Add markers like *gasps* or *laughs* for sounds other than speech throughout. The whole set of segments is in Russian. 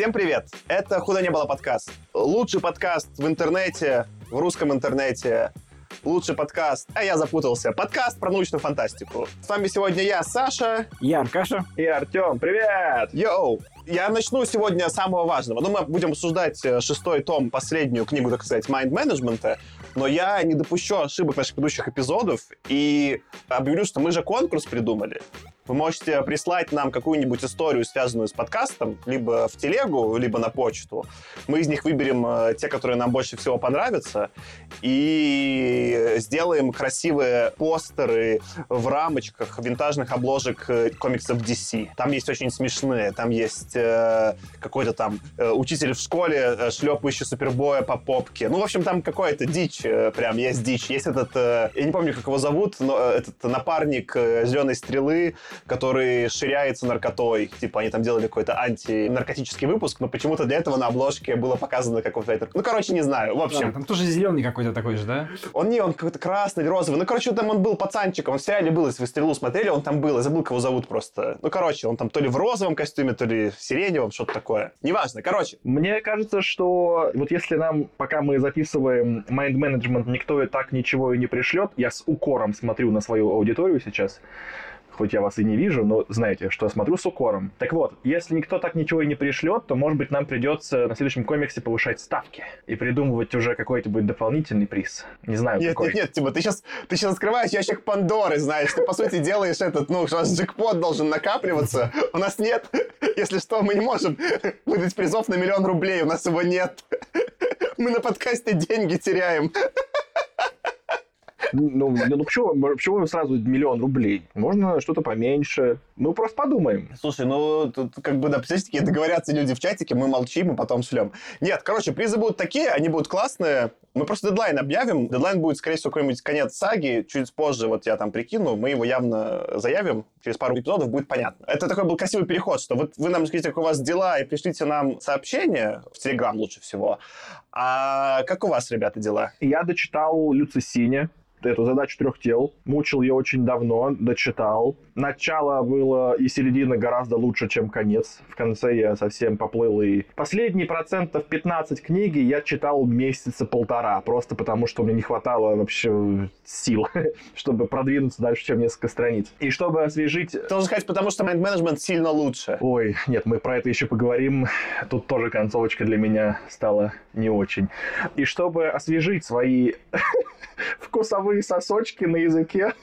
Всем привет! Это «Худо не было» подкаст. Лучший подкаст в интернете, в русском интернете, лучший подкаст, а я запутался, подкаст про научную фантастику. С вами сегодня я, Саша. Я Аркаша. И Артем. Привет! Йоу! Я начну сегодня с самого важного. Ну, мы будем обсуждать э, шестой том, последнюю книгу, так сказать, Mind Management, но я не допущу ошибок наших предыдущих эпизодов и объявлю, что мы же конкурс придумали. Вы можете прислать нам какую-нибудь историю, связанную с подкастом, либо в телегу, либо на почту. Мы из них выберем э, те, которые нам больше всего понравятся, и сделаем красивые постеры в рамочках винтажных обложек э, комиксов DC. Там есть очень смешные. Там есть э, какой-то там э, учитель в школе, э, шлепающий супербоя по попке. Ну, в общем, там какая-то дичь, э, прям есть дичь. Есть этот, э, я не помню, как его зовут, но э, этот напарник э, Зеленой Стрелы, который ширяется наркотой. Типа они там делали какой-то антинаркотический выпуск, но почему-то для этого на обложке было показано какой-то... Ну, короче, не знаю. В общем... Да, там тоже зеленый какой-то такой же, да? Он не, он какой-то красный, розовый. Ну, короче, там он был пацанчиком. Он в сериале был, если вы «Стрелу» смотрели, он там был. Я забыл, кого зовут просто. Ну, короче, он там то ли в розовом костюме, то ли в сиреневом, что-то такое. Неважно. Короче. Мне кажется, что вот если нам, пока мы записываем Mind Management, никто и так ничего и не пришлет, я с укором смотрю на свою аудиторию сейчас, хоть я вас и не вижу, но знаете, что смотрю с укором. Так вот, если никто так ничего и не пришлет, то, может быть, нам придется на следующем комиксе повышать ставки и придумывать уже какой-нибудь дополнительный приз. Не знаю, Нет, какой. нет, нет, Тима, ты сейчас, ты сейчас открываешь ящик Пандоры, знаешь, ты, по сути, делаешь этот, ну, у нас джекпот должен накапливаться. У нас нет, если что, мы не можем выдать призов на миллион рублей, у нас его нет. Мы на подкасте деньги теряем. Ну, ну почему, почему сразу миллион рублей? Можно что-то поменьше. Мы просто подумаем. Слушай, ну, тут как бы, да, представляете, такие договорятся люди в чатике, мы молчим и потом шлем. Нет, короче, призы будут такие, они будут классные. Мы просто дедлайн объявим. Дедлайн будет, скорее всего, какой-нибудь конец саги. Чуть позже, вот я там прикину, мы его явно заявим. Через пару эпизодов будет понятно. Это такой был красивый переход, что вот вы нам скажите, как у вас дела, и пришлите нам сообщение в Телеграм лучше всего. А как у вас, ребята, дела? Я дочитал Люцисине, эту задачу трех тел. Мучил ее очень давно, дочитал. Начало было и середина гораздо лучше, чем конец. В конце я совсем поплыл и... Последние процентов 15 книги я читал месяца полтора, просто потому что мне не хватало вообще сил, *laughs* чтобы продвинуться дальше, чем несколько страниц. И чтобы освежить... Должен сказать, потому что Management сильно лучше. Ой, нет, мы про это еще поговорим. Тут тоже концовочка для меня стала не очень. И чтобы освежить свои *laughs* вкусовые сосочки на языке,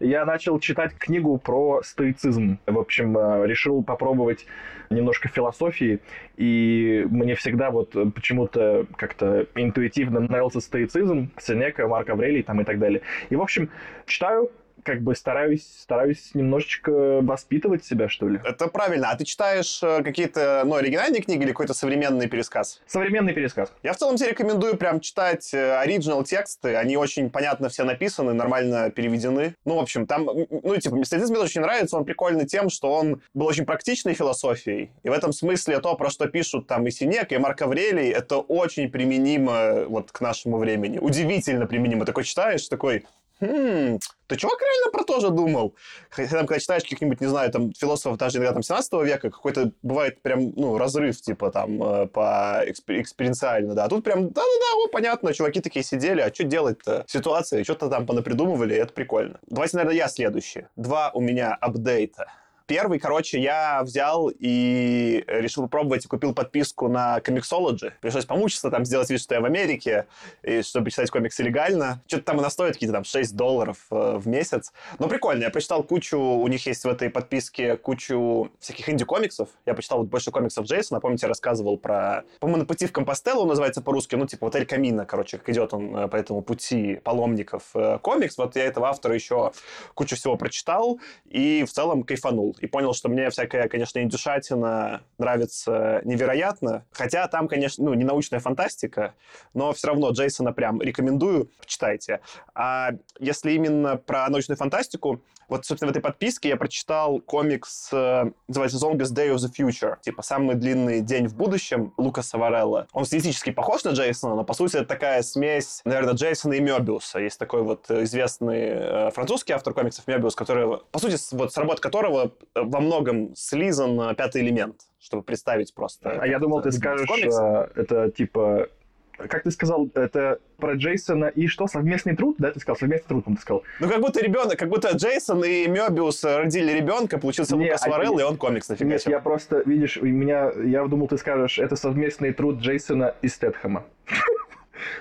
я начал читать книгу про стоицизм. В общем, э, решил попробовать немножко философии, и мне всегда вот почему-то как-то интуитивно нравился стоицизм, Сенека, Марк Аврелий там и так далее. И, в общем, читаю, как бы стараюсь, стараюсь немножечко воспитывать себя, что ли. Это правильно. А ты читаешь э, какие-то, ну, оригинальные книги или какой-то современный пересказ? Современный пересказ. Я в целом тебе рекомендую прям читать э, оригинал тексты. Они очень понятно все написаны, нормально переведены. Ну, в общем, там, ну, типа, Мистицизм мне очень нравится. Он прикольный тем, что он был очень практичной философией. И в этом смысле то, про что пишут там и Синек, и Марк Аврелий, это очень применимо вот к нашему времени. Удивительно применимо. Такой читаешь, такой, хм, ты чувак реально про то же думал? Хотя там, когда читаешь каких-нибудь, не знаю, там, философов даже иногда там 17 века, какой-то бывает прям, ну, разрыв, типа, там, э, по экспер- да. А тут прям, да-да-да, о, понятно, чуваки такие сидели, а что делать-то? Ситуация, что-то там понапридумывали, это прикольно. Давайте, наверное, я следующий. Два у меня апдейта. Первый, короче, я взял и решил попробовать купил подписку на Comixology. Пришлось помучиться, там, сделать вид, что я в Америке, и чтобы читать комиксы легально. Что-то там она стоит какие-то там 6 долларов э, в месяц. Но прикольно, я прочитал кучу, у них есть в этой подписке кучу всяких инди-комиксов. Я почитал вот больше комиксов Джейсона, помните, я рассказывал про... По-моему, на пути в Компостелло он называется по-русски, ну, типа, вот Эль Камина, короче, как идет он э, по этому пути паломников э, комикс. Вот я этого автора еще кучу всего прочитал и в целом кайфанул и понял, что мне всякая, конечно, индюшатина нравится невероятно. Хотя там, конечно, ну, не научная фантастика, но все равно Джейсона прям рекомендую, почитайте. А если именно про научную фантастику, вот, собственно, в этой подписке я прочитал комикс, э, называется Longest Day of the Future, типа «Самый длинный день в будущем» Лукаса Варелла. Он стилистически похож на Джейсона, но, по сути, это такая смесь, наверное, Джейсона и Мёбиуса. Есть такой вот известный э, французский автор комиксов Мёбиус, который, по сути, вот с работ которого во многом слизан э, пятый элемент, чтобы представить просто. А я думал, ты в скажешь, э, это типа... Как ты сказал, это про Джейсона и что, совместный труд? Да, ты сказал, совместный труд, по-моему, ты сказал. Ну, как будто ребенок, как будто Джейсон и Мёбиус родили ребенка, получился Не, Лукас а- Варелл, и он комикс Нет, нафигачил. я просто, видишь, у меня, я думал, ты скажешь, это совместный труд Джейсона и Стэтхэма. *laughs*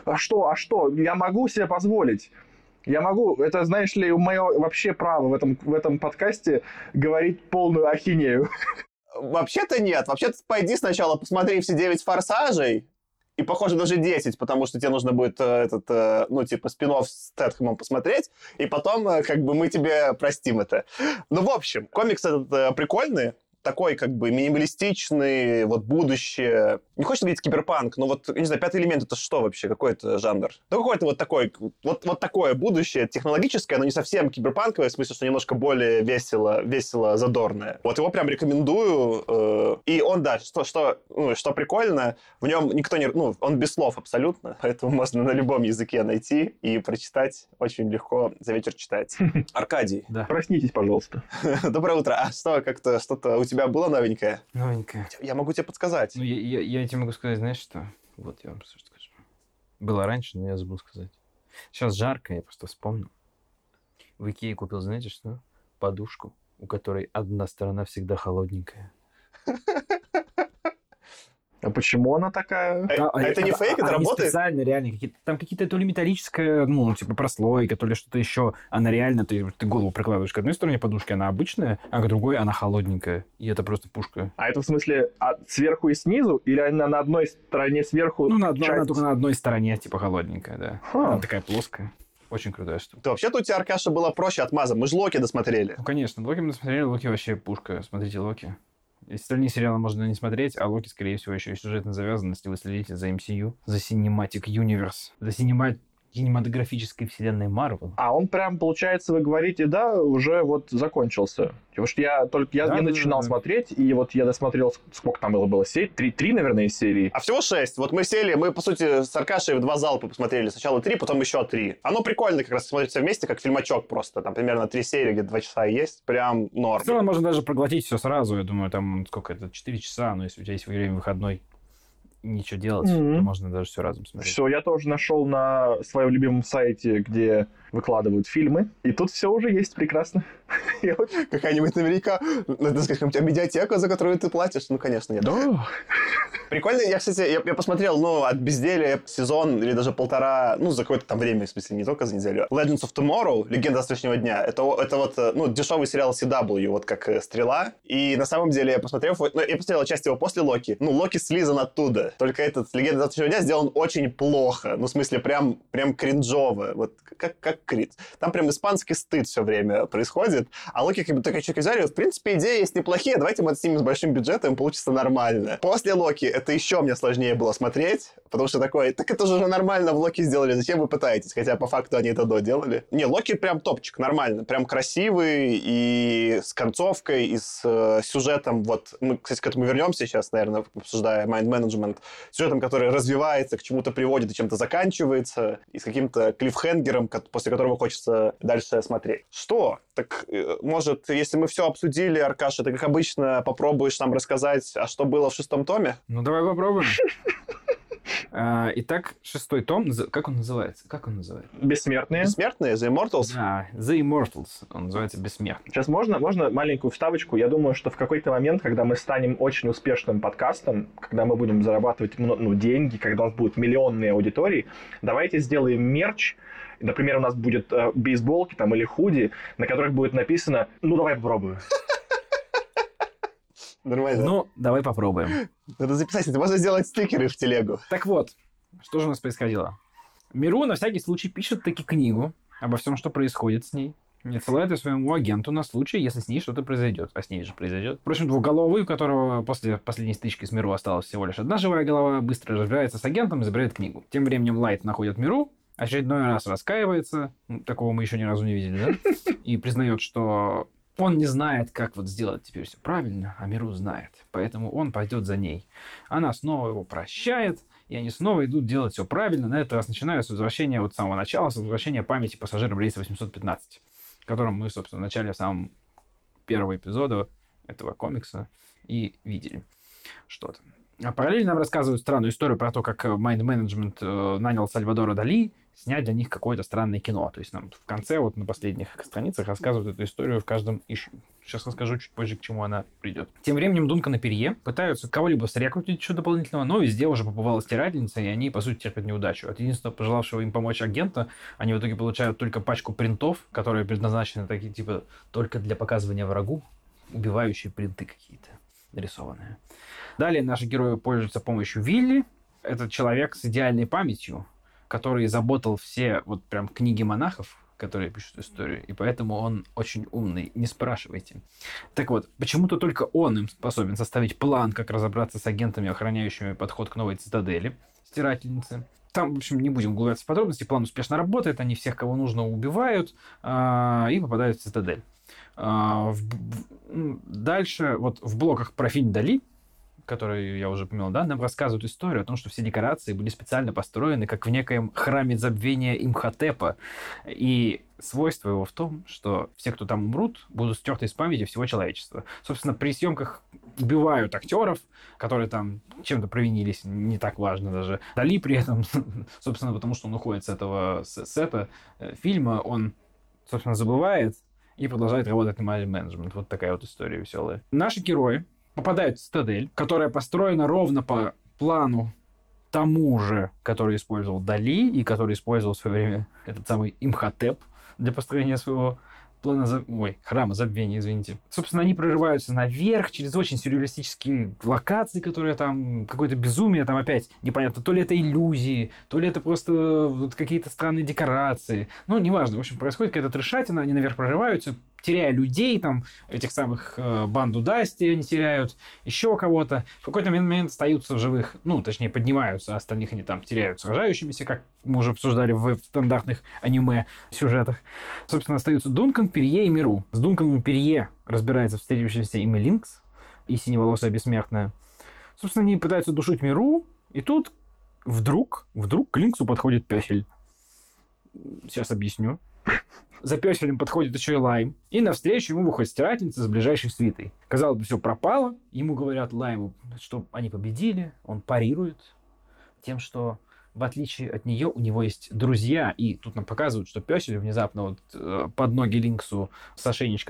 А что, а что? Я могу себе позволить. Я могу, это, знаешь ли, мое вообще право в этом, в этом подкасте говорить полную ахинею. Вообще-то нет. Вообще-то пойди сначала посмотри все 9 форсажей, и, похоже, даже 10, потому что тебе нужно будет э, этот, э, ну, типа, спин с Тетхэмом посмотреть, и потом, э, как бы, мы тебе простим это. Ну, в общем, комикс этот э, прикольный, такой, как бы, минималистичный, вот, будущее. Не хочется говорить киберпанк, но вот, не знаю, пятый элемент это что вообще? Какой это жанр? Ну, какой-то вот такой, вот, вот такое будущее, технологическое, но не совсем киберпанковое, в смысле, что немножко более весело, весело задорное. Вот его прям рекомендую. э, И он, да, что, что, ну, что прикольно, в нем никто не... Ну, он без слов абсолютно, *laughs* поэтому можно на любом языке найти и прочитать очень легко за вечер читать. *laughs* Аркадий, Да. Проснитесь, пожалуйста. *laughs* доброе утро. А что, как-то что-то у тебя было новенькое? Новенькая. Я могу тебе подсказать. Ну, я, я, я тебе могу сказать, знаешь что? Вот я вам что скажу. Было раньше, но я забыл сказать. Сейчас жарко, я просто вспомнил. В Икее купил, знаете что? Подушку, у которой одна сторона всегда холодненькая. *laughs* А почему она такая? Да, а это не фейк, это они работает? специально, реально. какие-то- там какие-то то ли металлическая, ну, типа прослойка, то ли что-то еще. Она реально, ты, ты голову прикладываешь к одной стороне подушки, она обычная, а к другой она холодненькая. И это просто пушка. А это в смысле а сверху и снизу? Или она на одной стороне сверху? Ну, на одной, она часть? только на одной стороне, типа холодненькая, да. Ха. Она такая плоская. Очень крутая штука. То вообще-то у тебя, Аркаша, было проще отмаза. Мы же Локи досмотрели. Ну, конечно, Локи мы смотрели, Локи вообще пушка. Смотрите Локи. Остальные сериалы можно не смотреть, а Локи, скорее всего, еще и сюжетно завязан, если вы следите за MCU, за Cinematic Universe, за синема... кинематографической вселенной Марвел. А он прям, получается, вы говорите, да, уже вот закончился. Потому что я только я, Да, я начинал да, да. смотреть, и вот я досмотрел, ск- сколько там было, было серий? Три, три, наверное, из серии. А всего шесть. Вот мы сели, мы, по сути, с Аркашей в два залпа посмотрели. Сначала три, потом еще три. Оно прикольно как раз смотрится вместе, как фильмачок просто. Там примерно три серии, где два часа есть. Прям В норм. целом можно даже проглотить все сразу, я думаю, там сколько это, 4 часа, но если у тебя есть время выходной, ничего делать, то можно даже все разом смотреть. Все, я тоже нашел на своем любимом сайте, где выкладывают фильмы, и тут все уже есть прекрасно. *laughs* Какая-нибудь наверняка, надо сказать, у тебя медиатека, за которую ты платишь? Ну, конечно, нет. Да. Прикольно, я, кстати, я, я посмотрел, ну, от безделия сезон или даже полтора, ну, за какое-то там время, в смысле, не только за неделю. Legends of Tomorrow, Легенда завтрашнего дня, это, это вот, э, ну, дешевый сериал CW, вот как э, «Стрела». И на самом деле я посмотрел, ну, я посмотрел часть его после Локи. Ну, Локи слизан оттуда. Только этот Легенда завтрашнего дня сделан очень плохо. Ну, в смысле, прям, прям кринжово. Вот как, как крит. Там прям испанский стыд все время происходит. А Локи как бы такая взяли, в принципе, идеи есть неплохие, давайте мы это снимем с большим бюджетом, получится нормально. После Локи это еще мне сложнее было смотреть, потому что такое, так это же уже нормально в Локи сделали, зачем вы пытаетесь? Хотя по факту они это до делали. Не, Локи прям топчик, нормально, прям красивый и с концовкой, и с э, сюжетом, вот, мы, кстати, к этому вернемся сейчас, наверное, обсуждая Mind Management, сюжетом, который развивается, к чему-то приводит и чем-то заканчивается, и с каким-то клиффхенгером, после которого хочется дальше смотреть. Что? Так, э, может, если мы все обсудили, Аркаша, ты, как обычно, попробуешь нам рассказать, а что было в шестом томе? Ну, давай попробуем. *laughs* А, Итак, шестой том, как он называется? Как он называется? Бессмертные. Бессмертные, The Immortals? Да, The Immortals, он называется Бессмертный. Сейчас можно, можно маленькую вставочку? Я думаю, что в какой-то момент, когда мы станем очень успешным подкастом, когда мы будем зарабатывать ну, деньги, когда у нас будут миллионные аудитории, давайте сделаем мерч. Например, у нас будет э, бейсболки там или худи, на которых будет написано «Ну, давай попробую». Нормально. Ну, давай попробуем. *gasps* Надо записать, это можно сделать стикеры в телегу. Так вот, что же у нас происходило? Миру на всякий случай пишет таки книгу обо всем, что происходит с ней. И отсылает ее своему агенту на случай, если с ней что-то произойдет. А с ней же произойдет. Впрочем, двухголовый, у которого после последней стычки с Миру осталась всего лишь одна живая голова, быстро разбирается с агентом и забирает книгу. Тем временем Лайт находит Миру, очередной раз раскаивается, ну, такого мы еще ни разу не видели, да? *laughs* И признает, что он не знает, как вот сделать теперь все правильно, а Миру знает. Поэтому он пойдет за ней. Она снова его прощает, и они снова идут делать все правильно. На этот раз начинаю с возвращения вот с самого начала, с возвращения памяти пассажирам рейса 815, о котором мы, собственно, в начале самого первого эпизода этого комикса и видели что-то. А параллельно нам рассказывают странную историю про то, как Mind Management э, нанял Сальвадора Дали снять для них какое-то странное кино. То есть нам в конце, вот на последних страницах рассказывают эту историю в каждом ищу. Сейчас расскажу чуть позже, к чему она придет. Тем временем Дункан и Перье пытаются кого-либо срекрутить еще дополнительного, но везде уже побывала стирательница, и они, по сути, терпят неудачу. От единственного пожелавшего им помочь агента, они в итоге получают только пачку принтов, которые предназначены такие, типа, только для показывания врагу, убивающие принты какие-то нарисованные. Далее наши герои пользуются помощью Вилли. Это человек с идеальной памятью, который заботал все вот прям книги монахов, которые пишут историю, и поэтому он очень умный, не спрашивайте. Так вот, почему-то только он им способен составить план, как разобраться с агентами, охраняющими подход к новой цитадели, стирательницы. Там, в общем, не будем углубляться в подробности, план успешно работает, они всех, кого нужно, убивают а, и попадают в цитадель. А, в, дальше, вот в блоках про фильм Дали, которую я уже упомянул, да, нам рассказывают историю о том, что все декорации были специально построены как в некоем храме забвения Имхотепа. И свойство его в том, что все, кто там умрут, будут стерты из памяти всего человечества. Собственно, при съемках убивают актеров, которые там чем-то провинились, не так важно даже. Дали при этом, *laughs* собственно, потому что он уходит с этого сета э, фильма, он, собственно, забывает и продолжает работать на менеджмент. Вот такая вот история веселая. Наши герои попадают в цитадель, которая построена ровно по плану тому же, который использовал Дали и который использовал в свое время этот самый Имхотеп для построения своего плана, за... ой, храма забвения, извините. Собственно, они прорываются наверх через очень сюрреалистические локации, которые там, какое-то безумие, там опять непонятно, то ли это иллюзии, то ли это просто вот какие-то странные декорации. Ну, неважно, в общем, происходит какая-то трешатина, они наверх прорываются, теряя людей, там, этих самых э, банду Дасти они теряют, еще кого-то. В какой-то момент остаются в живых, ну, точнее, поднимаются, а остальных они там теряют сражающимися, как мы уже обсуждали в, стандартных аниме-сюжетах. Собственно, остаются Дункан, Перье и Миру. С Дунканом Перье разбирается встретившийся им Линкс и синеволосая бессмертная. Собственно, они пытаются душить Миру, и тут вдруг, вдруг к Линксу подходит Пёсель. Сейчас объясню. За пёселем подходит еще и Лайм, и навстречу ему выходит стирательница с ближайшей свитой. Казалось бы, все пропало. Ему говорят Лайму, что они победили. Он парирует тем, что в отличие от нее, у него есть друзья, и тут нам показывают, что песель внезапно вот э, под ноги Линксу с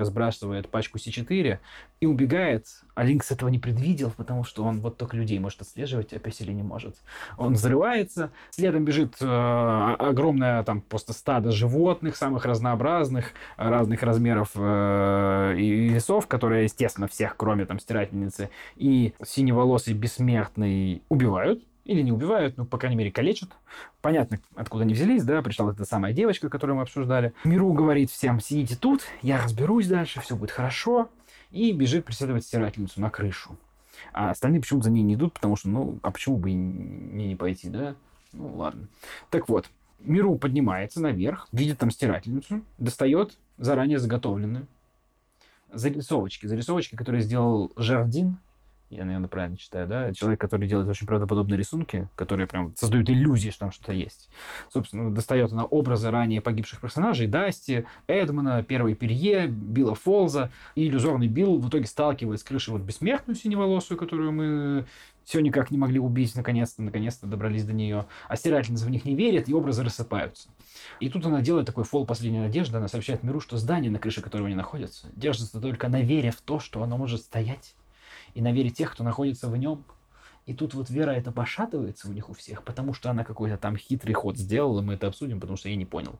сбрасывает пачку С4 и убегает, а Линкс этого не предвидел, потому что он вот только людей может отслеживать, а песели не может. Он взрывается, следом бежит э, огромное там просто стадо животных, самых разнообразных, разных размеров э, и весов, которые, естественно, всех, кроме там стирательницы, и синеволосый бессмертный убивают, или не убивают, ну, по крайней мере, калечат. Понятно, откуда они взялись, да, пришла эта самая девочка, которую мы обсуждали. Миру говорит всем, сидите тут, я разберусь дальше, все будет хорошо. И бежит преследовать стирательницу на крышу. А остальные почему-то за ней не идут, потому что, ну, а почему бы и не, не пойти, да? Ну, ладно. Так вот, Миру поднимается наверх, видит там стирательницу, достает заранее заготовленные зарисовочки. Зарисовочки, которые сделал Жардин, я, наверное, правильно читаю, да, человек, который делает очень правдоподобные рисунки, которые прям создают иллюзии, что там что-то есть. Собственно, достает она образы ранее погибших персонажей, Дасти, Эдмона, Первой Перье, Билла Фолза, и иллюзорный Билл в итоге сталкивает с крышей вот бессмертную синеволосую, которую мы все никак не могли убить, наконец-то, наконец-то добрались до нее. А стирательница в них не верит, и образы рассыпаются. И тут она делает такой фол последней надежды, она сообщает миру, что здание, на крыше которого они находятся, держится только на вере в то, что оно может стоять и на вере тех, кто находится в нем. И тут вот вера эта пошатывается у них у всех, потому что она какой-то там хитрый ход сделала, мы это обсудим, потому что я не понял.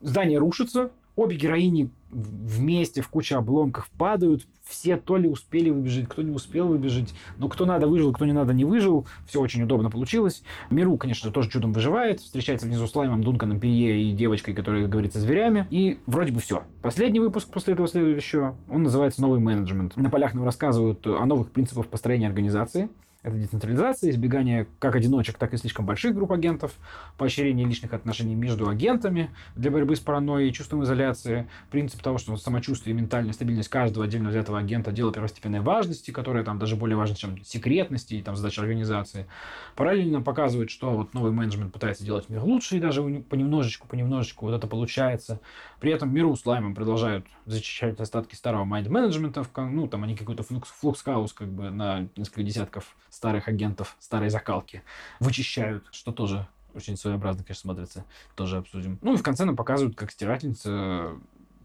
Здание рушится, обе героини вместе в куче обломков падают, все то ли успели выбежать, кто не успел выбежать, но кто надо выжил, кто не надо не выжил, все очень удобно получилось. Миру, конечно, тоже чудом выживает, встречается внизу с Лаймом, Дунканом, Перье и девочкой, которая говорится зверями, и вроде бы все. Последний выпуск после этого следует еще, он называется «Новый менеджмент». На полях нам рассказывают о новых принципах построения организации, Это децентрализация, избегание как одиночек, так и слишком больших групп агентов, поощрение личных отношений между агентами для борьбы с паранойей чувством изоляции, принцип того, что самочувствие и ментальная стабильность каждого отдельно взятого агента – дело первостепенной важности, которое там даже более важно, чем секретности и там задача организации. Параллельно показывает, что вот новый менеджмент пытается делать мир лучше, и даже понемножечку, понемножечку вот это получается. При этом Меру с Лаймом продолжают зачищать остатки старого mind management а, ну, там они какой-то flux, flux house как бы на несколько десятков старых агентов старой закалки вычищают, что тоже очень своеобразно, конечно, смотрится. Тоже обсудим. Ну и в конце нам показывают, как стирательница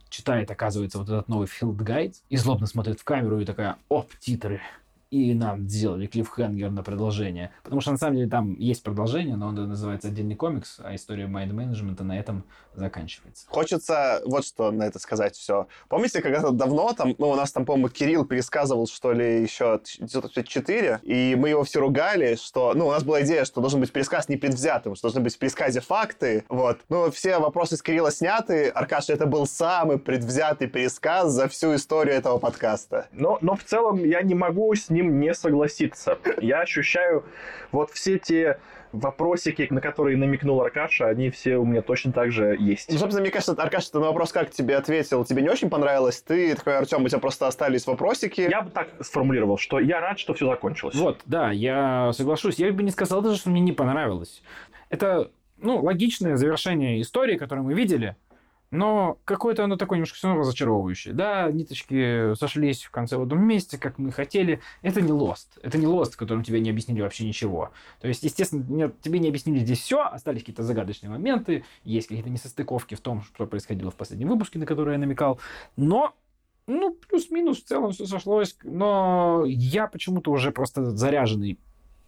читает, оказывается, вот этот новый field guide и злобно смотрит в камеру и такая, оп, титры и нам сделали клиффхенгер на продолжение. Потому что на самом деле там есть продолжение, но он называется отдельный комикс, а история майнд-менеджмента на этом заканчивается. Хочется вот что на это сказать все. Помните, когда-то давно там, ну, у нас там, по-моему, Кирилл пересказывал, что ли, еще 4, и мы его все ругали, что, ну, у нас была идея, что должен быть пересказ непредвзятым, что должны быть в пересказе факты, вот. Ну, все вопросы с Кирилла сняты. Аркаша, это был самый предвзятый пересказ за всю историю этого подкаста. Но, но в целом я не могу с ним не согласиться. Я ощущаю вот все те вопросики, на которые намекнул Аркаша, они все у меня точно так же есть. Ну, собственно, мне кажется, Аркаша, ты на вопрос, как тебе ответил, тебе не очень понравилось? Ты такой, Артем, у тебя просто остались вопросики. Я бы так сформулировал, что я рад, что все закончилось. Вот, да, я соглашусь. Я бы не сказал даже, что мне не понравилось. Это, ну, логичное завершение истории, которую мы видели, но какое-то оно такое немножко все равно разочаровывающее. Да, ниточки сошлись в конце в одном месте, как мы хотели. Это не Lost. Это не Lost, в котором тебе не объяснили вообще ничего. То есть, естественно, нет, тебе не объяснили здесь все, остались какие-то загадочные моменты, есть какие-то несостыковки в том, что происходило в последнем выпуске, на который я намекал. Но ну, плюс-минус в целом все сошлось. Но я почему-то уже просто заряженный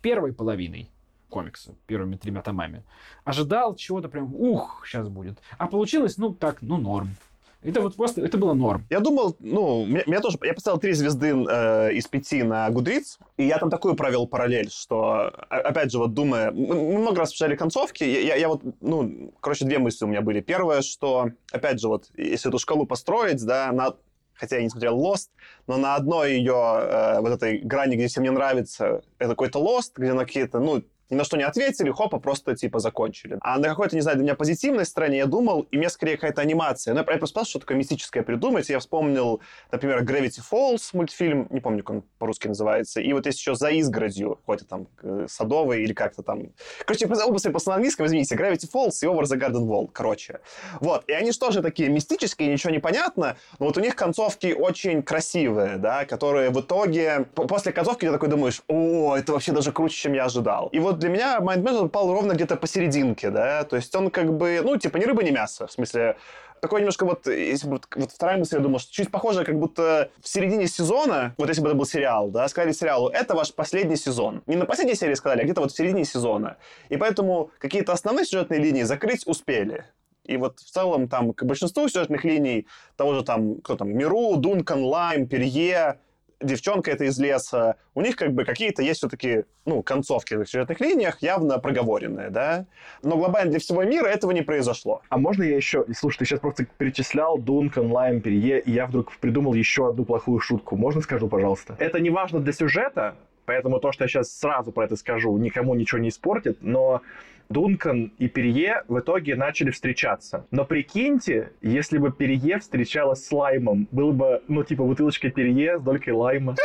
первой половиной комикса первыми тремя томами. Ожидал чего-то прям, ух, сейчас будет. А получилось, ну, так, ну, норм. Это вот просто, это было норм. Я думал, ну, меня, меня тоже, я поставил три звезды э, из пяти на Goodreads, и я там такую провел параллель, что, опять же, вот думая, мы много раз обсуждали концовки, я, я, я вот, ну, короче, две мысли у меня были. Первое, что, опять же, вот, если эту шкалу построить, да, на, хотя я не смотрел Lost, но на одной ее, э, вот этой грани, где всем не нравится, это какой-то Lost, где на какие-то, ну, ни на что не ответили, хопа, просто типа закончили. А на какой-то, не знаю, для меня позитивной стороне я думал, и мне скорее какая-то анимация. Ну, я просто пытался что такое мистическое придумать. Я вспомнил, например, Gravity Falls мультфильм, не помню, как он по-русски называется. И вот есть еще «За изгородью», какой-то там э, садовый или как-то там. Короче, образы просто на английском, извините, Gravity Falls и Over the Garden Wall, короче. Вот. И они же тоже такие мистические, ничего не понятно, но вот у них концовки очень красивые, да, которые в итоге... После концовки ты такой думаешь, о, это вообще даже круче, чем я ожидал. И вот для меня Mind Management упал ровно где-то посерединке, да, то есть он как бы, ну, типа, ни рыба, ни мясо, в смысле, такой немножко вот, если вот, вот вторая мысль, я думал, что чуть похоже, как будто в середине сезона, вот если бы это был сериал, да, сказали сериалу, это ваш последний сезон. Не на последней серии сказали, а где-то вот в середине сезона. И поэтому какие-то основные сюжетные линии закрыть успели. И вот в целом там к большинству сюжетных линий того же там, кто там, Миру, Дункан, Лайм, Перье, девчонка это из леса, у них как бы какие-то есть все-таки, ну, концовки в сюжетных линиях явно проговоренные, да. Но глобально для всего мира этого не произошло. А можно я еще... Слушай, ты сейчас просто перечислял Дункан, Лайм, Перье, и я вдруг придумал еще одну плохую шутку. Можно скажу, пожалуйста? Это не важно для сюжета, поэтому то, что я сейчас сразу про это скажу, никому ничего не испортит, но Дункан и Перье в итоге начали встречаться. Но прикиньте, если бы Перье встречалась с Лаймом, было бы, ну, типа, бутылочка Перье с долькой Лайма.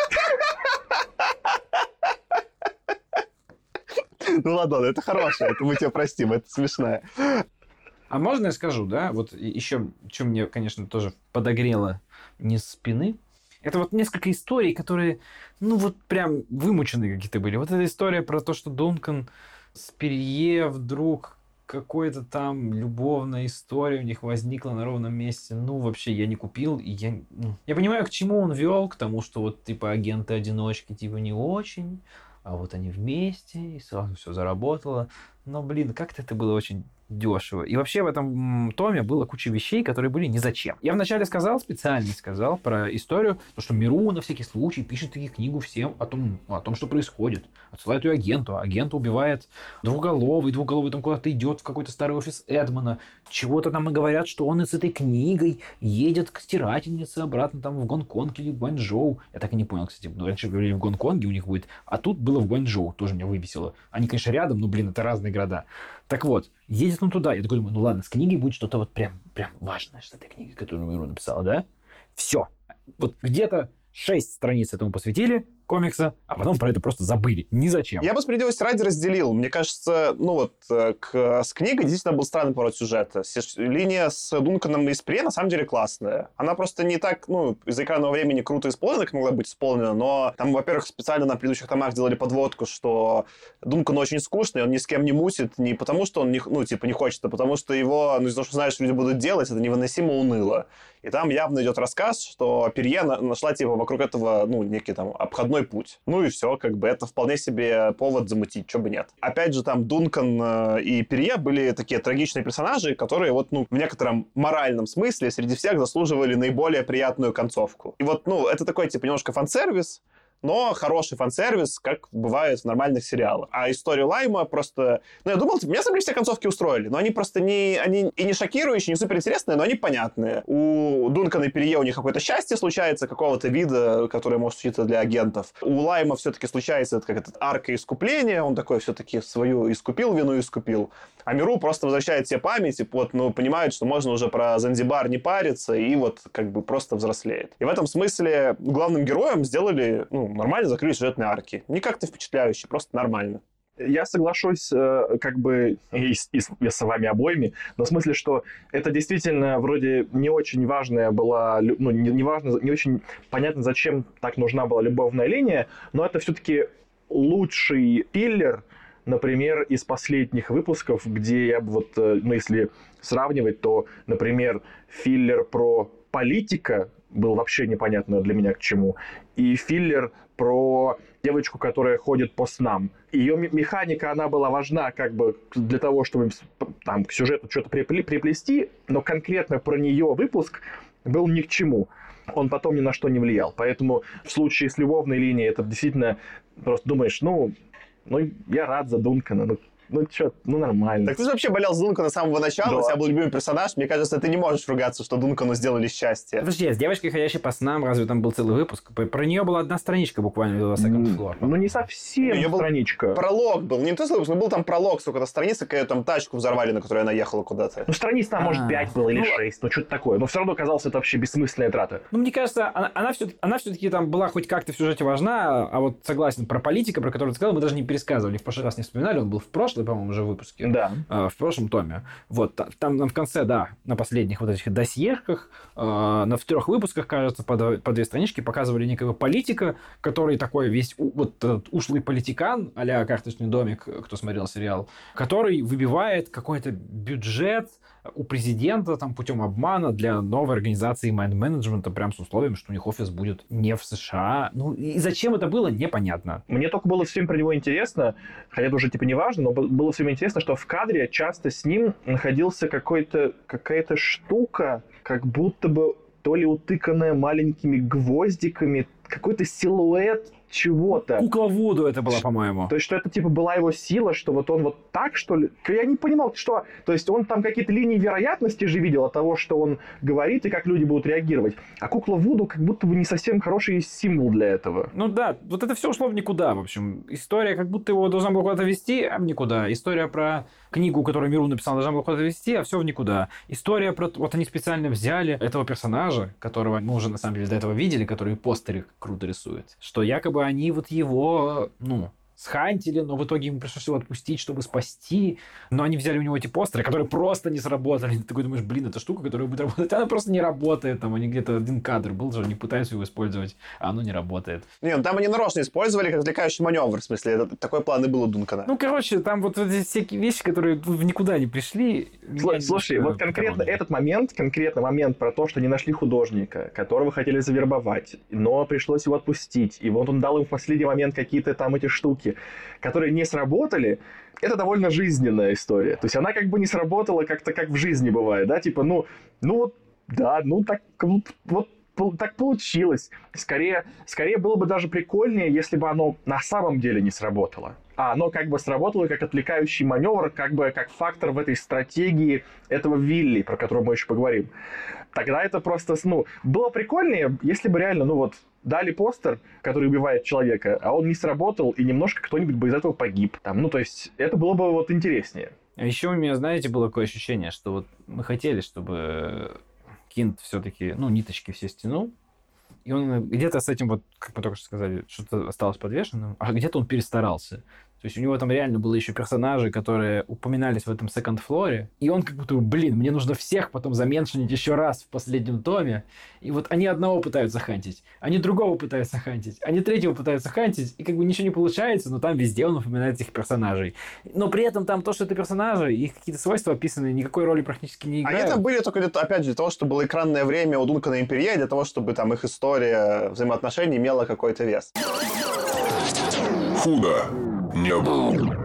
Ну ладно, это хорошее, это мы тебя простим, это смешное. А можно я скажу, да? Вот еще, что мне, конечно, тоже подогрело не спины, это вот несколько историй, которые, ну вот прям вымученные какие-то были. Вот эта история про то, что Дункан с Перье вдруг какой-то там любовная история у них возникла на ровном месте. Ну, вообще, я не купил. И я, ну, я понимаю, к чему он вел, к тому, что вот, типа, агенты-одиночки, типа, не очень, а вот они вместе, и сразу все заработало. Но, блин, как-то это было очень дешево. И вообще в этом томе было куча вещей, которые были ни зачем. Я вначале сказал, специально сказал про историю, то, что Миру на всякий случай пишет таки книгу всем о том, о том, что происходит. Отсылает ее агенту. Агент убивает двуголовый, двуголовый там куда-то идет в какой-то старый офис Эдмана. Чего-то там и говорят, что он и с этой книгой едет к стирательнице обратно там в Гонконг или в Гуанчжоу. Я так и не понял, кстати. Раньше говорили в Гонконге у них будет, а тут было в Гуанчжоу. Тоже меня выбесило. Они, конечно, рядом, но, блин, это разные города. Так вот, едет он туда. Я такой думаю, ну ладно, с книгой будет что-то вот прям, прям важное, с этой книгой, которую Миру написала, да? Все. Вот где-то шесть страниц этому посвятили, комикса, а потом про это просто забыли. Ни зачем. Я бы справедливости ради разделил. Мне кажется, ну вот э, к, с книгой действительно был странный поворот сюжета. Линия с Дунканом и Спре на самом деле классная. Она просто не так, ну, из-за экранного времени круто исполнена, как могла быть исполнена, но там, во-первых, специально на предыдущих томах делали подводку, что Дункан очень скучный, он ни с кем не мусит, не потому что он, не, ну, типа, не хочет, а потому что его, ну, из-за того, что знаешь, люди будут делать, это невыносимо уныло. И там явно идет рассказ, что Перье нашла, типа, вокруг этого, ну, некий там обходной путь. Ну и все, как бы это вполне себе повод замутить, что бы нет. Опять же, там Дункан э, и Перье были такие трагичные персонажи, которые вот, ну, в некотором моральном смысле среди всех заслуживали наиболее приятную концовку. И вот, ну, это такой, типа, немножко фан-сервис, но хороший фан-сервис, как бывает в нормальных сериалах. А историю Лайма просто... Ну, я думал, меня, смотри, все концовки устроили, но они просто не... Они и не шокирующие, не суперинтересные, но они понятные. У Дункана и Перье у них какое-то счастье случается, какого-то вида, которое может случиться для агентов. У Лайма все-таки случается как этот арка искупления, он такой все-таки свою искупил, вину искупил. А Миру просто возвращает себе память, и вот, ну, понимает, что можно уже про Занзибар не париться, и вот как бы просто взрослеет. И в этом смысле главным героем сделали, ну, нормально закрыли сюжетные арки. Не как-то впечатляюще, просто нормально. Я соглашусь э, как бы и, и, и с вами обоими, но в смысле, что это действительно вроде не очень важная была, ну, не, не важно, не очень понятно, зачем так нужна была любовная линия, но это все-таки лучший пиллер, например, из последних выпусков, где я вот, э, ну, если сравнивать, то, например, филлер про политика был вообще непонятно для меня к чему. И филлер про девочку, которая ходит по снам. Ее механика, она была важна как бы для того, чтобы там к сюжету что-то приплести, но конкретно про нее выпуск был ни к чему. Он потом ни на что не влиял. Поэтому в случае с любовной линией это действительно просто думаешь, ну, ну я рад за Дункана, ну ну что, ну нормально. Так ты же вообще болел за Дункана с самого начала, да. у тебя был любимый персонаж. Мне кажется, ты не можешь ругаться, что Дункану сделали счастье. Подожди, с девочкой, ходящей по снам, разве там был целый выпуск? Про нее была одна страничка буквально в Second Floor. Ну не совсем Ее страничка. Был пролог был. Не то выпуск, но был там пролог, сколько-то страниц, какая там тачку взорвали, на которой она ехала куда-то. Ну страниц там, может, 5 было или 6, ну, ну что-то такое. Но все равно казалось, это вообще бессмысленная трата. Ну, мне кажется, она, она, все, она все-таки там была хоть как-то в сюжете важна, а вот согласен, про политика, про которую ты сказал, мы даже не пересказывали. В прошлый раз не вспоминали, он был в прошлый, по-моему, уже выпуске. Да. Э, в прошлом томе. Вот, там, там в конце, да, на последних вот этих досьешках, э, на в трех выпусках, кажется, по, по две странички показывали некого политика, который такой весь вот этот ушлый политикан, а «Карточный домик», кто смотрел сериал, который выбивает какой-то бюджет у президента там путем обмана для новой организации майнд-менеджмента прям с условием, что у них офис будет не в США. Ну и зачем это было, непонятно. Мне только было все время про него интересно, хотя это уже типа не важно, но было все время интересно, что в кадре часто с ним находился какой-то какая-то штука, как будто бы то ли утыканная маленькими гвоздиками, какой-то силуэт чего-то. Кукла Вуду это была, по-моему. То есть, что это, типа, была его сила, что вот он вот так, что ли? Я не понимал, что... То есть, он там какие-то линии вероятности же видел от того, что он говорит и как люди будут реагировать. А кукла Вуду как будто бы не совсем хороший символ для этого. Ну да, вот это все ушло в никуда, в общем. История как будто его должна была куда-то вести, а в никуда. История про книгу, которую Миру написал, должна была куда-то вести, а все в никуда. История про... Вот они специально взяли этого персонажа, которого мы уже, на самом деле, до этого видели, который постеры круто рисует. Что якобы они вот его, ну, схантили, но в итоге ему пришлось его отпустить, чтобы спасти. Но они взяли у него эти постеры, которые просто не сработали. *laughs* Ты такой думаешь, блин, эта штука, которая будет работать, она просто не работает. Там они где-то один кадр был, что они пытаются его использовать, а оно не работает. Не, ну там они нарочно использовали как отвлекающий маневр, в смысле, это, такой план и был у Дункана. Ну, короче, там вот эти всякие вещи, которые в никуда не пришли. Слушай, вот конкретно этот момент, конкретно момент про то, что не нашли художника, которого хотели завербовать, но пришлось его отпустить. И вот он дал им в последний момент какие-то там эти штуки, штуки, которые не сработали, это довольно жизненная история. То есть она как бы не сработала как-то как в жизни бывает, да, типа, ну, ну вот, да, ну так, вот так получилось. Скорее, скорее было бы даже прикольнее, если бы оно на самом деле не сработало. А оно как бы сработало как отвлекающий маневр, как бы как фактор в этой стратегии этого Вилли, про которого мы еще поговорим. Тогда это просто, ну, было прикольнее, если бы реально, ну вот, дали постер, который убивает человека, а он не сработал, и немножко кто-нибудь бы из этого погиб. Там, ну, то есть, это было бы вот интереснее. А еще у меня, знаете, было такое ощущение, что вот мы хотели, чтобы Кинт все-таки, ну, ниточки все стянул, и он где-то с этим, вот, как мы только что сказали, что-то осталось подвешенным, а где-то он перестарался. То есть у него там реально было еще персонажи, которые упоминались в этом секонд флоре. И он как будто, блин, мне нужно всех потом заменшинить еще раз в последнем томе. И вот они одного пытаются хантить, они другого пытаются хантить, они третьего пытаются хантить, и как бы ничего не получается, но там везде он упоминает этих персонажей. Но при этом там то, что это персонажи, их какие-то свойства описаны, никакой роли практически не играют. Они там были только, опять же, для того, чтобы было экранное время у Дункана Империя, для того, чтобы там их история взаимоотношений имела какой-то вес. Худо не было.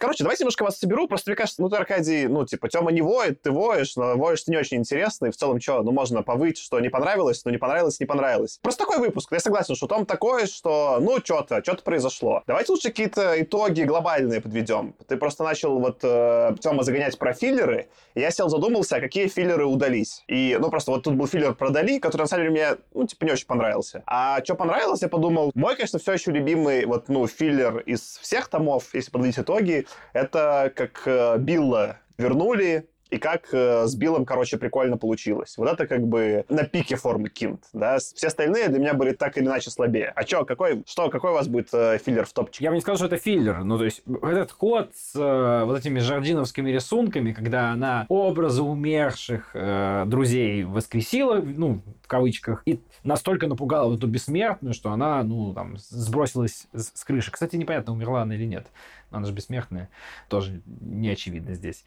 Короче, давайте немножко вас соберу. Просто мне кажется, ну ты, Аркадий, ну, типа, Тёма не воет, ты воешь, но воешь ты не очень интересно. И в целом, что, ну, можно повыть, что не понравилось, но не понравилось, не понравилось. Просто такой выпуск. Я согласен, что Том такой, что, ну, что-то, что-то произошло. Давайте лучше какие-то итоги глобальные подведем. Ты просто начал вот, э, Тёма, загонять про филлеры, и я сел задумался, а какие филлеры удались. И, ну, просто вот тут был филлер про Дали, который, на самом деле, мне, ну, типа, не очень понравился. А что понравилось, я подумал, мой, конечно, все еще любимый, вот, ну, филлер из всех томов, если подводить итоги, это как э, Билла вернули, и как э, с Биллом, короче, прикольно получилось. Вот это как бы на пике формы Кинт, да. Все остальные для меня были так или иначе слабее. А чё, какой, что, какой у вас будет э, филлер в топчике? Я бы не сказал, что это филлер. Ну, то есть, этот ход с э, вот этими жардиновскими рисунками, когда она образы умерших э, друзей воскресила, ну, в кавычках, и настолько напугала эту бессмертную, что она, ну, там, сбросилась с, с крыши. Кстати, непонятно, умерла она или нет. Она же бессмертная. Тоже не очевидно здесь.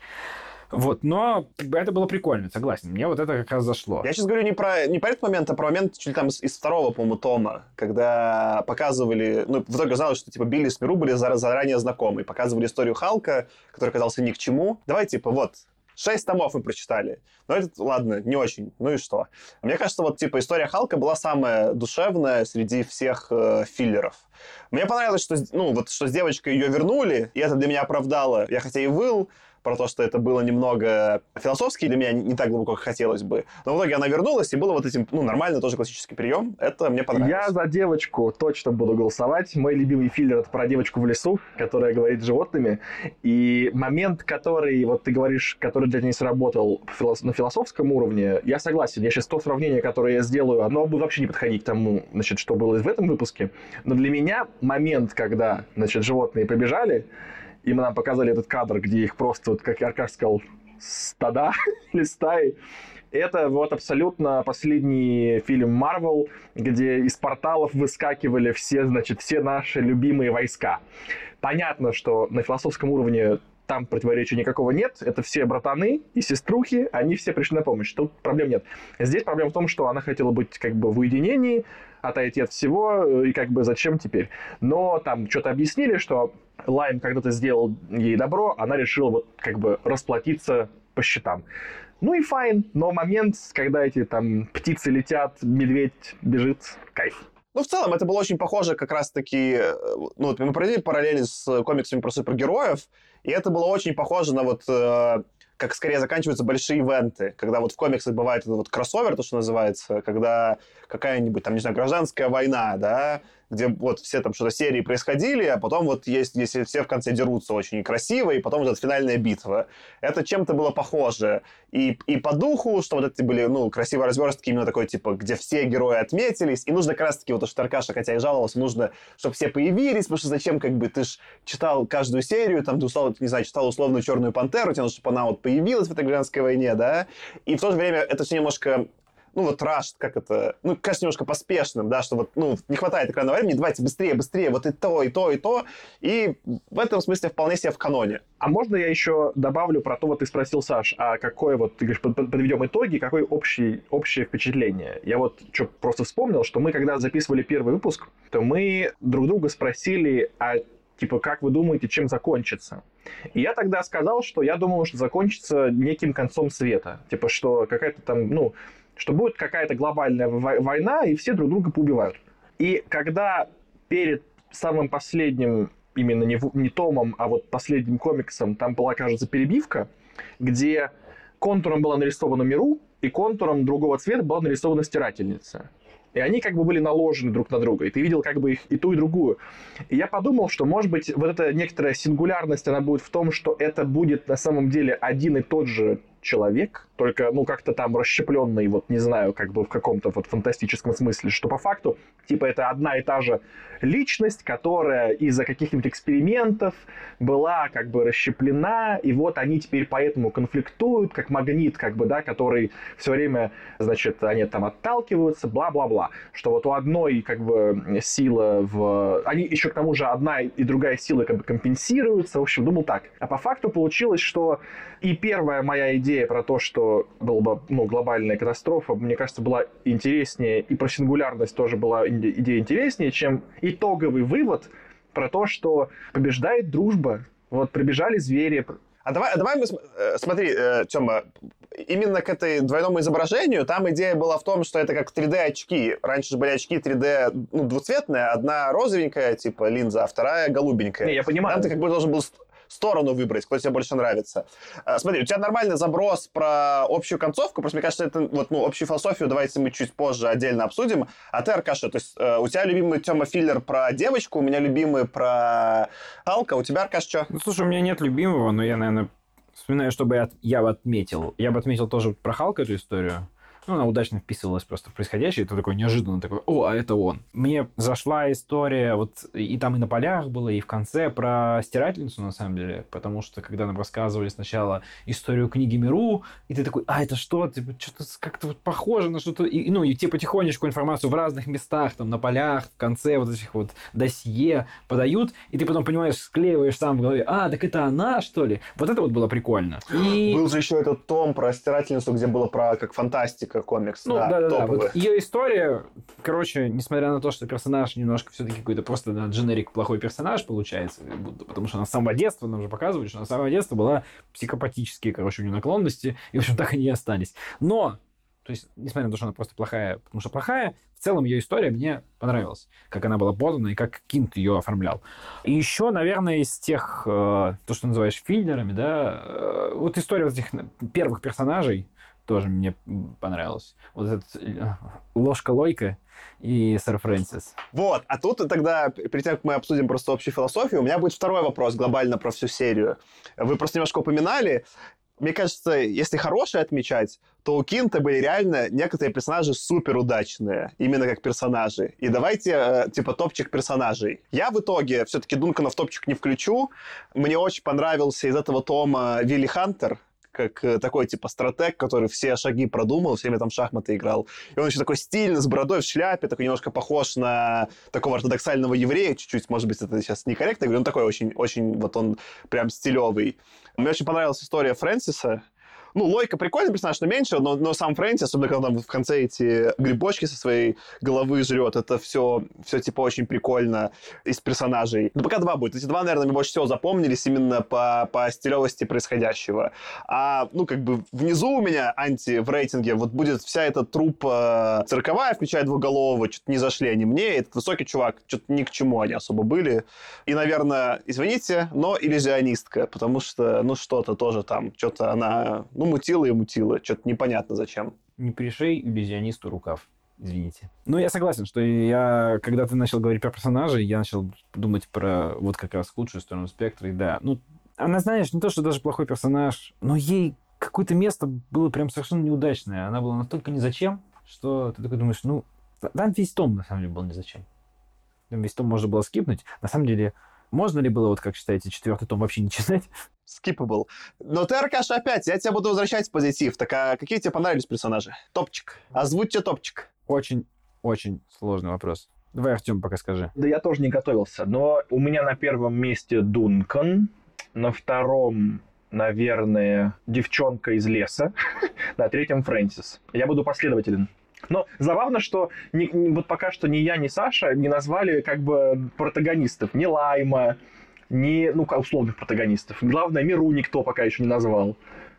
Вот, но это было прикольно, согласен. Мне вот это как раз зашло. Я сейчас говорю не про, не про этот момент, а про момент чуть ли там из, второго, по-моему, тома, когда показывали... Ну, в итоге оказалось, что типа Билли с Миру были заранее знакомы. Показывали историю Халка, который оказался ни к чему. Давай, типа, вот, Шесть томов мы прочитали. Но это, ладно, не очень. Ну и что? Мне кажется, вот, типа, история Халка была самая душевная среди всех э, филлеров. Мне понравилось, что, ну, вот, что с девочкой ее вернули, и это для меня оправдало. Я хотя и выл, про то, что это было немного философски для меня не так глубоко, как хотелось бы. Но в итоге она вернулась, и было вот этим, ну, нормально, тоже классический прием. Это мне понравилось. Я за девочку точно буду голосовать. Мой любимый филлер — это про девочку в лесу, которая говорит с животными. И момент, который, вот ты говоришь, который для нее сработал на философском уровне, я согласен. Я сейчас то сравнение, которое я сделаю, оно будет вообще не подходить к тому, значит, что было в этом выпуске. Но для меня момент, когда, значит, животные побежали, и нам показали этот кадр, где их просто, вот, как Аркаш сказал, стада *laughs* или стаи. Это вот абсолютно последний фильм Marvel, где из порталов выскакивали все, значит, все наши любимые войска. Понятно, что на философском уровне там противоречия никакого нет. Это все братаны и сеструхи, они все пришли на помощь. Тут проблем нет. Здесь проблема в том, что она хотела быть как бы в уединении, отойти от всего, и как бы зачем теперь. Но там что-то объяснили, что Лайм когда-то сделал ей добро, она решила вот как бы расплатиться по счетам. Ну и fine, но момент, когда эти там птицы летят, медведь бежит, кайф. Ну, в целом, это было очень похоже как раз-таки... Э, ну, вот мы провели параллели с комиксами про супергероев, и это было очень похоже на вот э, как скорее заканчиваются большие ивенты, когда вот в комиксах бывает этот вот кроссовер, то, что называется, когда какая-нибудь там, не знаю, гражданская война, да, где вот все там что-то серии происходили, а потом вот есть, если все в конце дерутся очень красиво, и потом вот эта финальная битва. Это чем-то было похоже. И, и по духу, что вот эти были, ну, красивые разверстки, именно такой, типа, где все герои отметились, и нужно как раз-таки, вот то, что Аркаша, хотя и жаловался, нужно, чтобы все появились, потому что зачем, как бы, ты ж читал каждую серию, там, ты устал, не знаю, читал условную «Черную пантеру», тебе нужно, чтобы она вот появилась в этой гражданской войне, да, и в то же время это все немножко ну, вот рашт, как это, ну, кажется немножко поспешным, да, что вот, ну, не хватает экранного времени, давайте быстрее, быстрее, вот и то, и то, и то. И в этом смысле вполне себе в каноне. А можно я еще добавлю про то, вот ты спросил, Саш, а какое вот, ты говоришь, подведем итоги, какое общий, общее впечатление? Я вот что просто вспомнил, что мы, когда записывали первый выпуск, то мы друг друга спросили, а типа, как вы думаете, чем закончится? И я тогда сказал, что я думал, что закончится неким концом света. Типа, что какая-то там, ну, что будет какая-то глобальная война, и все друг друга поубивают. И когда перед самым последним, именно не, не томом, а вот последним комиксом, там была, кажется, перебивка, где контуром была нарисована Миру, и контуром другого цвета была нарисована Стирательница. И они как бы были наложены друг на друга, и ты видел как бы их и ту, и другую. И я подумал, что, может быть, вот эта некоторая сингулярность, она будет в том, что это будет на самом деле один и тот же человек, только, ну, как-то там расщепленный, вот, не знаю, как бы в каком-то вот фантастическом смысле, что по факту, типа, это одна и та же личность, которая из-за каких-нибудь экспериментов была как бы расщеплена, и вот они теперь поэтому конфликтуют, как магнит, как бы, да, который все время, значит, они там отталкиваются, бла-бла-бла, что вот у одной, как бы, сила в... Они еще к тому же одна и другая сила как бы компенсируются, в общем, думал так. А по факту получилось, что и первая моя идея про то, что была бы ну, глобальная катастрофа, мне кажется, была интереснее, и про сингулярность тоже была идея интереснее, чем итоговый вывод про то, что побеждает дружба. Вот прибежали звери. А давай, а давай мы, э, смотри, э, Тёма, именно к этой двойному изображению, там идея была в том, что это как 3D-очки. Раньше же были очки 3D ну, двуцветные, одна розовенькая, типа линза, а вторая голубенькая. Не, я понимаю. Там ты как бы должен был сторону выбрать, кто тебе больше нравится. А, смотри, у тебя нормальный заброс про общую концовку, просто мне кажется, это вот, ну, общую философию давайте мы чуть позже отдельно обсудим. А ты, Аркаша, то есть э, у тебя любимый Тёма Филлер про девочку, у меня любимый про Халка, у тебя, Аркаш, что? Ну, слушай, у меня нет любимого, но я, наверное, вспоминаю, чтобы я, я бы отметил. Я бы отметил тоже про Халка эту историю ну, она удачно вписывалась просто в происходящее, это такой неожиданно такой, о, а это он. Мне зашла история, вот и там и на полях было, и в конце про стирательницу, на самом деле, потому что когда нам рассказывали сначала историю книги Миру, и ты такой, а это что? Типа, что-то как-то вот похоже на что-то, и, ну, и тебе потихонечку информацию в разных местах, там, на полях, в конце вот этих вот досье подают, и ты потом понимаешь, склеиваешь сам в голове, а, так это она, что ли? Вот это вот было прикольно. И... Был же еще этот том про стирательницу, где было про как фантастика, классика комикс. Ну, да, да, да. Вот ее история, короче, несмотря на то, что персонаж немножко все-таки какой-то просто на дженерик плохой персонаж получается, потому что она с самого детства, нам же показывают, что она с самого детства была психопатические, короче, у нее наклонности, и, в общем, так они и остались. Но то есть, несмотря на то, что она просто плохая, потому что плохая, в целом ее история мне понравилась, как она была подана и как Кинт ее оформлял. И еще, наверное, из тех, э, то, что называешь филлерами, да, э, вот история вот этих первых персонажей, тоже мне понравилось. Вот этот э, ложка-лойка и сэр Фрэнсис. Вот, а тут тогда, перед тем, как мы обсудим просто общую философию, у меня будет второй вопрос глобально про всю серию. Вы просто немножко упоминали, мне кажется, если хорошие отмечать, то у Кинта были реально некоторые персонажи супер удачные, именно как персонажи. И давайте, э, типа, топчик персонажей. Я в итоге все-таки Дункана в топчик не включу. Мне очень понравился из этого тома Вилли Хантер, как э, такой, типа, стратег, который все шаги продумал, все время там шахматы играл. И он еще такой стильный, с бородой в шляпе, такой немножко похож на такого ортодоксального еврея, чуть-чуть, может быть, это сейчас некорректно, говорю, он такой очень, очень, вот он прям стилевый. Мне очень понравилась история Фрэнсиса, ну, Лойка прикольный персонаж, но меньше, но, но сам Фрэнси, особенно когда там в конце эти грибочки со своей головы жрет, это все, все типа очень прикольно из персонажей. Ну, пока два будет. Эти два, наверное, мне больше всего запомнились именно по, по стилевости происходящего. А, ну, как бы внизу у меня анти в рейтинге вот будет вся эта трупа цирковая, включая двуголового, что-то не зашли они мне. Этот высокий чувак, что-то ни к чему они особо были. И, наверное, извините, но иллюзионистка, потому что, ну, что-то тоже там, что-то она, ну, мутила и мутила. Что-то непонятно зачем. Не пришей иллюзионисту рукав. Извините. Ну, я согласен, что я, когда ты начал говорить про персонажей, я начал думать про вот как раз худшую сторону спектра. И да, ну, она, знаешь, не то, что даже плохой персонаж, но ей какое-то место было прям совершенно неудачное. Она была настолько ни зачем, что ты такой думаешь, ну, там весь том, на самом деле, был ни зачем. Там весь том можно было скипнуть. На самом деле, Можно ли было, вот как считаете, четвертый том вообще не читать? *laughs* Skippable. Но ты, Аркаша, опять, я тебя буду возвращать в позитив. Так а какие тебе понравились персонажи? Топчик. Озвучьте топчик. Очень, очень сложный вопрос. Давай, Артем, пока скажи. Да я тоже не готовился, но у меня на первом месте Дункан, на втором, наверное, девчонка из леса, *laughs* на третьем Фрэнсис. Я буду последователен. Но забавно, что ни, вот пока что ни я, ни Саша не назвали как бы протагонистов. Ни Лайма, ни, ну, условных протагонистов. Главное, Миру никто пока еще не назвал.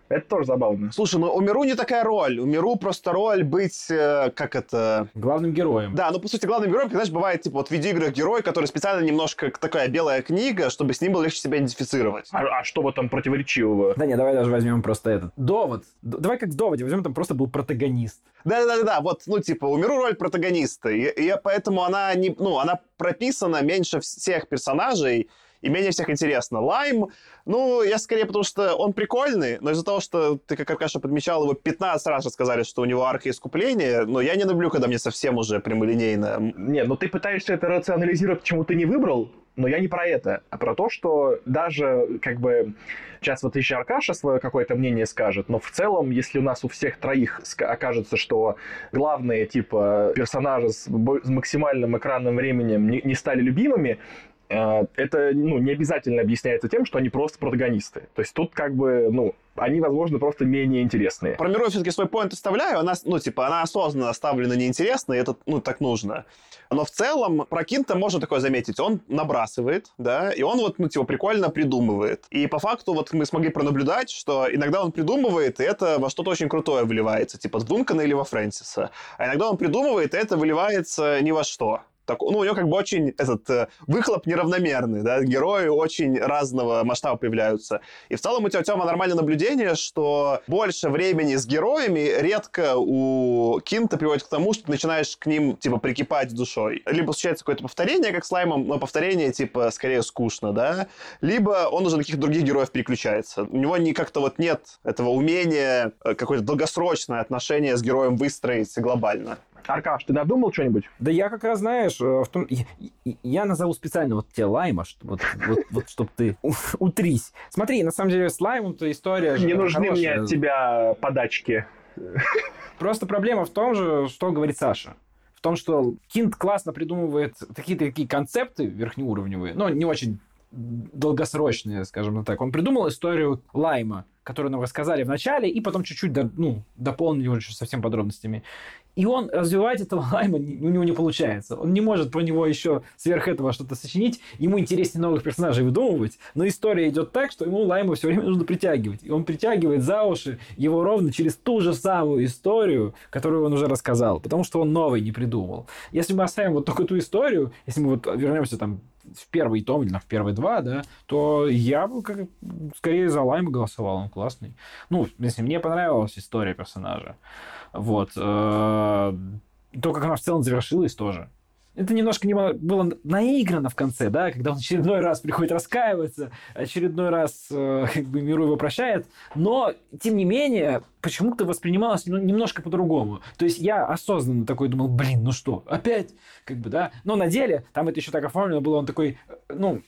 Это тоже забавно. Слушай, ну у Миру не такая роль. У Миру просто роль быть, э, как это... Главным героем. Да, ну, по сути, главным героем, знаешь, бывает, типа, вот в видеоиграх герой, который специально немножко такая белая книга, чтобы с ним было легче себя идентифицировать. А, а что в этом противоречивого? Да не, давай даже возьмем просто этот. Довод. Д- давай как в доводе возьмем, там просто был протагонист. Да-да-да, вот, ну, типа, у Миру роль протагониста, и, и поэтому она, не, ну, она прописана меньше всех персонажей, и менее всех интересно. Лайм, ну, я скорее потому, что он прикольный, но из-за того, что ты, как Аркаша подмечал, его 15 раз рассказали, что у него арка искупления, но я не люблю, когда мне совсем уже прямолинейно. Не, ну ты пытаешься это рационализировать, почему ты не выбрал, но я не про это, а про то, что даже как бы сейчас вот еще Аркаша свое какое-то мнение скажет, но в целом, если у нас у всех троих окажется, что главные типа персонажи с, максимальным экранным временем не, не стали любимыми, это ну, не обязательно объясняется тем, что они просто протагонисты. То есть тут как бы, ну, они, возможно, просто менее интересные. Про Миру все-таки свой поинт оставляю, она, ну, типа, она осознанно оставлена неинтересно, и это, ну, так нужно. Но в целом про Кинта можно такое заметить. Он набрасывает, да, и он вот, ну, типа, прикольно придумывает. И по факту вот мы смогли пронаблюдать, что иногда он придумывает, и это во что-то очень крутое выливается, типа в Дункана или во Фрэнсиса. А иногда он придумывает, и это выливается ни во что. Так, ну, у него как бы очень этот э, выхлоп неравномерный, да, герои очень разного масштаба появляются. И в целом у тебя, Тёма, нормальное наблюдение, что больше времени с героями редко у Кинта приводит к тому, что ты начинаешь к ним, типа, прикипать душой. Либо случается какое-то повторение, как с Лаймом, но повторение, типа, скорее скучно, да, либо он уже на каких-то других героев переключается. У него не как-то вот нет этого умения э, какое-то долгосрочное отношение с героем выстроить глобально. Аркаш, ты надумал что-нибудь? Да я как раз, знаешь, э, в том... я, я- назову специально вот тебе Лайма, что, вот, вот, вот, чтобы ты утрись. Смотри, на самом деле с Лаймом-то история Не нужны мне от тебя подачки. Просто проблема в том же, что говорит Саша. В том, что Кинт классно придумывает какие-то такие концепты верхнеуровневые, но не очень долгосрочные, скажем так. Он придумал историю Лайма, которую нам рассказали в начале, и потом чуть-чуть до- ну, дополнили уже совсем подробностями. И он развивать этого Лайма у него не получается. Он не может про него еще сверх этого что-то сочинить. Ему интереснее новых персонажей выдумывать. Но история идет так, что ему Лайма все время нужно притягивать. И он притягивает за уши его ровно через ту же самую историю, которую он уже рассказал. Потому что он новый не придумал. Если мы оставим вот только ту историю, если мы вот вернемся там в первый том или в первые два, да, то я бы как, скорее за Лайма голосовал, классный. Ну, если мне понравилась история персонажа. Вот. э, То, как она в целом завершилась тоже. Это немножко не было наиграно в конце, да, когда он очередной раз приходит раскаиваться, очередной раз э, как бы миру его прощает, но, тем не менее, почему-то воспринималось немножко по-другому. То есть я осознанно такой думал, блин, ну что, опять, как бы, да, но на деле там это еще так оформлено было, он такой, э, ну,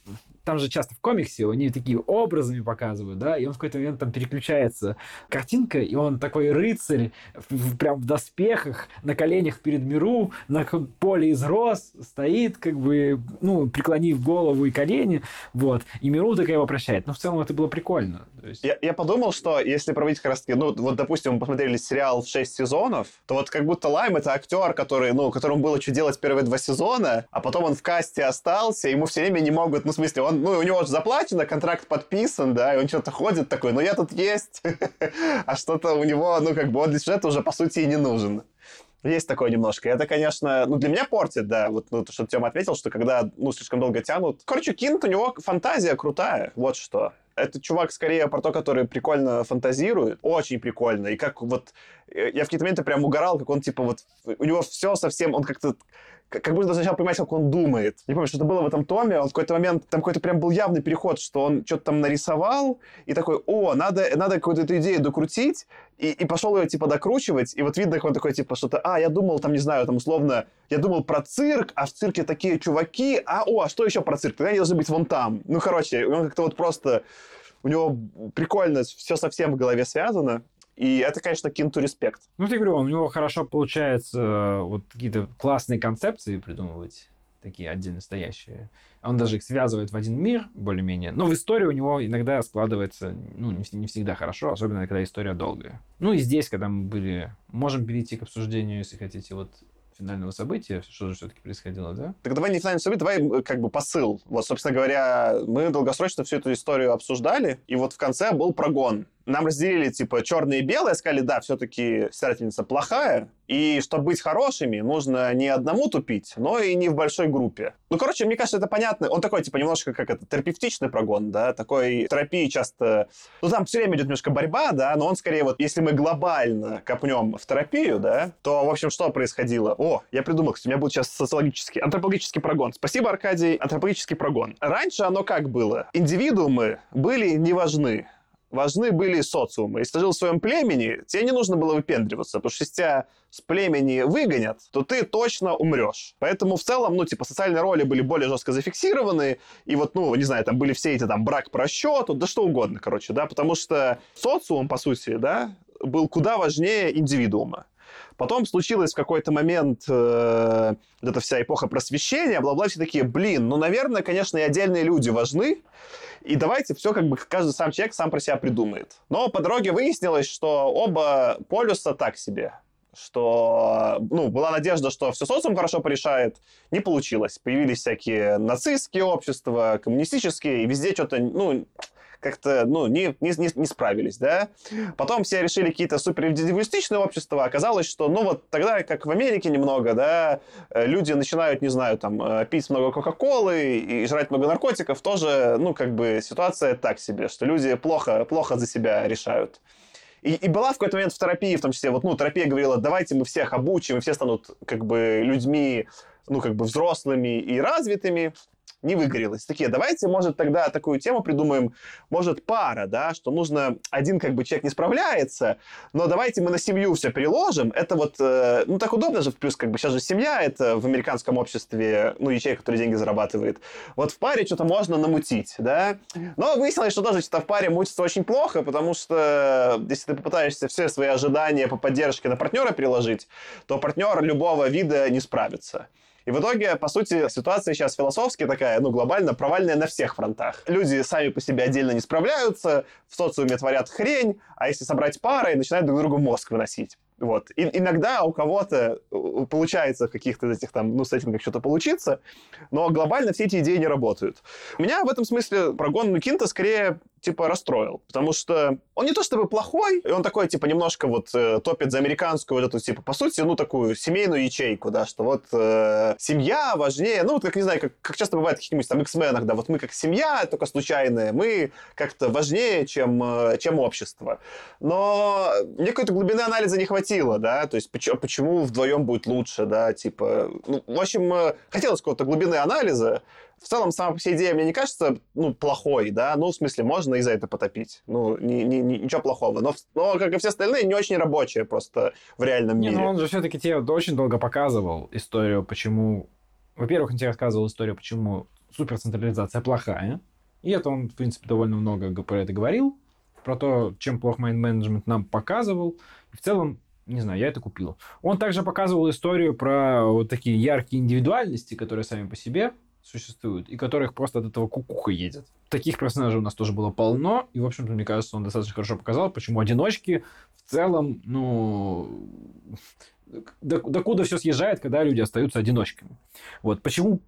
там же часто в комиксе они такие образами показывают, да, и он в какой-то момент там переключается картинка, и он такой рыцарь, в- прям в доспехах, на коленях перед миру, на поле из роз, стоит, как бы, ну, преклонив голову и колени, вот, и миру такая его прощает. Но в целом это было прикольно. Есть... Я, я подумал, что если проводить как раз таки, ну, вот, допустим, мы посмотрели сериал в 6 сезонов, то вот как будто Лайм это актер, который, ну, которому было что делать первые два сезона, а потом он в касте остался, ему все время не могут, ну, в смысле, он, ну, у него же заплачено, контракт подписан, да, и он что-то ходит такой, ну, я тут есть, *laughs* а что-то у него, ну, как бы он для сюжета уже, по сути, и не нужен. Есть такое немножко. Это, конечно, ну, для меня портит, да. Вот, ну, то, что Тёма отметил, что когда, ну, слишком долго тянут. Короче, Кинт, у него фантазия крутая, вот что. Это чувак скорее про то, который прикольно фантазирует, очень прикольно. И как вот э, я в какие-то моменты прям угорал, как он, типа, вот, у него все совсем, он как-то как будто сначала понимать, как он думает. Не помню, что это было в этом томе. Он в какой-то момент, там какой-то прям был явный переход, что он что-то там нарисовал, и такой, о, надо, надо какую-то эту идею докрутить, и, и пошел ее, типа, докручивать, и вот видно, как он такой, типа, что-то, а, я думал, там, не знаю, там, условно, я думал про цирк, а в цирке такие чуваки, а, о, а что еще про цирк? Тогда они должны быть вон там. Ну, короче, он как-то вот просто... У него прикольно все совсем в голове связано. И это, конечно, кинту респект. Ну, я говорю, у него хорошо получается э, вот какие-то классные концепции придумывать, такие отдельно стоящие. Он даже их связывает в один мир, более-менее. Но в истории у него иногда складывается, ну, не, не всегда хорошо, особенно когда история долгая. Ну, и здесь, когда мы были... Можем перейти к обсуждению, если хотите, вот финального события, что же все-таки происходило, да? Так давай не финальное событие, давай как бы посыл. Вот, собственно говоря, мы долгосрочно всю эту историю обсуждали, и вот в конце был прогон нам разделили, типа, черное и белое, сказали, да, все-таки стирательница плохая, и чтобы быть хорошими, нужно не одному тупить, но и не в большой группе. Ну, короче, мне кажется, это понятно. Он такой, типа, немножко как это, терапевтичный прогон, да, такой терапии часто... Ну, там все время идет немножко борьба, да, но он скорее вот, если мы глобально копнем в терапию, да, то, в общем, что происходило? О, я придумал, кстати, у меня будет сейчас социологический, антропологический прогон. Спасибо, Аркадий, антропологический прогон. Раньше оно как было? Индивидуумы были не важны важны были социумы. Если ты жил в своем племени, тебе не нужно было выпендриваться, потому что если тебя с племени выгонят, то ты точно умрешь. Поэтому в целом, ну, типа, социальные роли были более жестко зафиксированы, и вот, ну, не знаю, там были все эти там брак по расчету, да что угодно, короче, да, потому что социум, по сути, да, был куда важнее индивидуума. Потом случилось в какой-то момент э, вот эта вся эпоха просвещения, бла-бла, все такие, блин, ну, наверное, конечно, и отдельные люди важны, и давайте все как бы каждый сам человек сам про себя придумает. Но по дороге выяснилось, что оба полюса так себе что ну, была надежда, что все социум хорошо порешает, не получилось. Появились всякие нацистские общества, коммунистические, и везде что-то, ну, как-то, ну, не, не, не, не справились, да. Потом все решили какие-то супериндивидуалистичные общества. Оказалось, что, ну, вот тогда, как в Америке немного, да, э, люди начинают, не знаю, там, э, пить много Кока-Колы и жрать много наркотиков, тоже, ну, как бы ситуация так себе, что люди плохо, плохо за себя решают. И, и была в какой-то момент в терапии, в том числе, вот, ну, терапия говорила, давайте мы всех обучим, и все станут, как бы, людьми, ну, как бы, взрослыми и развитыми не выгорелось. Такие, давайте, может, тогда такую тему придумаем, может, пара, да, что нужно, один как бы человек не справляется, но давайте мы на семью все переложим. Это вот, э, ну, так удобно же, плюс как бы сейчас же семья, это в американском обществе, ну, ячейка, который деньги зарабатывает. Вот в паре что-то можно намутить, да. Но выяснилось, что тоже что-то в паре мутится очень плохо, потому что если ты попытаешься все свои ожидания по поддержке на партнера переложить, то партнер любого вида не справится. И в итоге, по сути, ситуация сейчас философски такая, ну, глобально провальная на всех фронтах. Люди сами по себе отдельно не справляются, в социуме творят хрень, а если собрать пары, начинают друг другу мозг выносить. Вот. И иногда у кого-то получается в каких-то этих там, ну, сеттингах что-то получиться, но глобально все эти идеи не работают. Меня в этом смысле прогон Кинта скорее типа расстроил, потому что он не то чтобы плохой, и он такой типа немножко вот э, топит за американскую вот эту типа по сути ну такую семейную ячейку, да, что вот э, семья важнее, ну вот как не знаю, как, как часто бывает в каких-нибудь там X-менах, да, вот мы как семья только случайная, мы как-то важнее, чем э, чем общество, но мне какой-то глубины анализа не хватило, да, то есть почему, почему вдвоем будет лучше, да, типа, ну в общем э, хотелось какого-то глубины анализа, в целом, сама по себе идея мне не кажется, ну, плохой, да, ну, в смысле, можно и за это потопить, ну, ни, ни, ни, ничего плохого, но, но, как и все остальные, не очень рабочие просто в реальном не, мире. ну, он же все-таки тебе очень долго показывал историю, почему... Во-первых, он тебе рассказывал историю, почему суперцентрализация плохая, и это он, в принципе, довольно много про это говорил, про то, чем плох майнд-менеджмент нам показывал. И в целом, не знаю, я это купил. Он также показывал историю про вот такие яркие индивидуальности, которые сами по себе существуют, и которых просто от этого кукуха едет. Таких персонажей у нас тоже было полно, и, в общем-то, мне кажется, он достаточно хорошо показал, почему одиночки в целом, ну, докуда все съезжает, когда люди остаются одиночками. Вот почему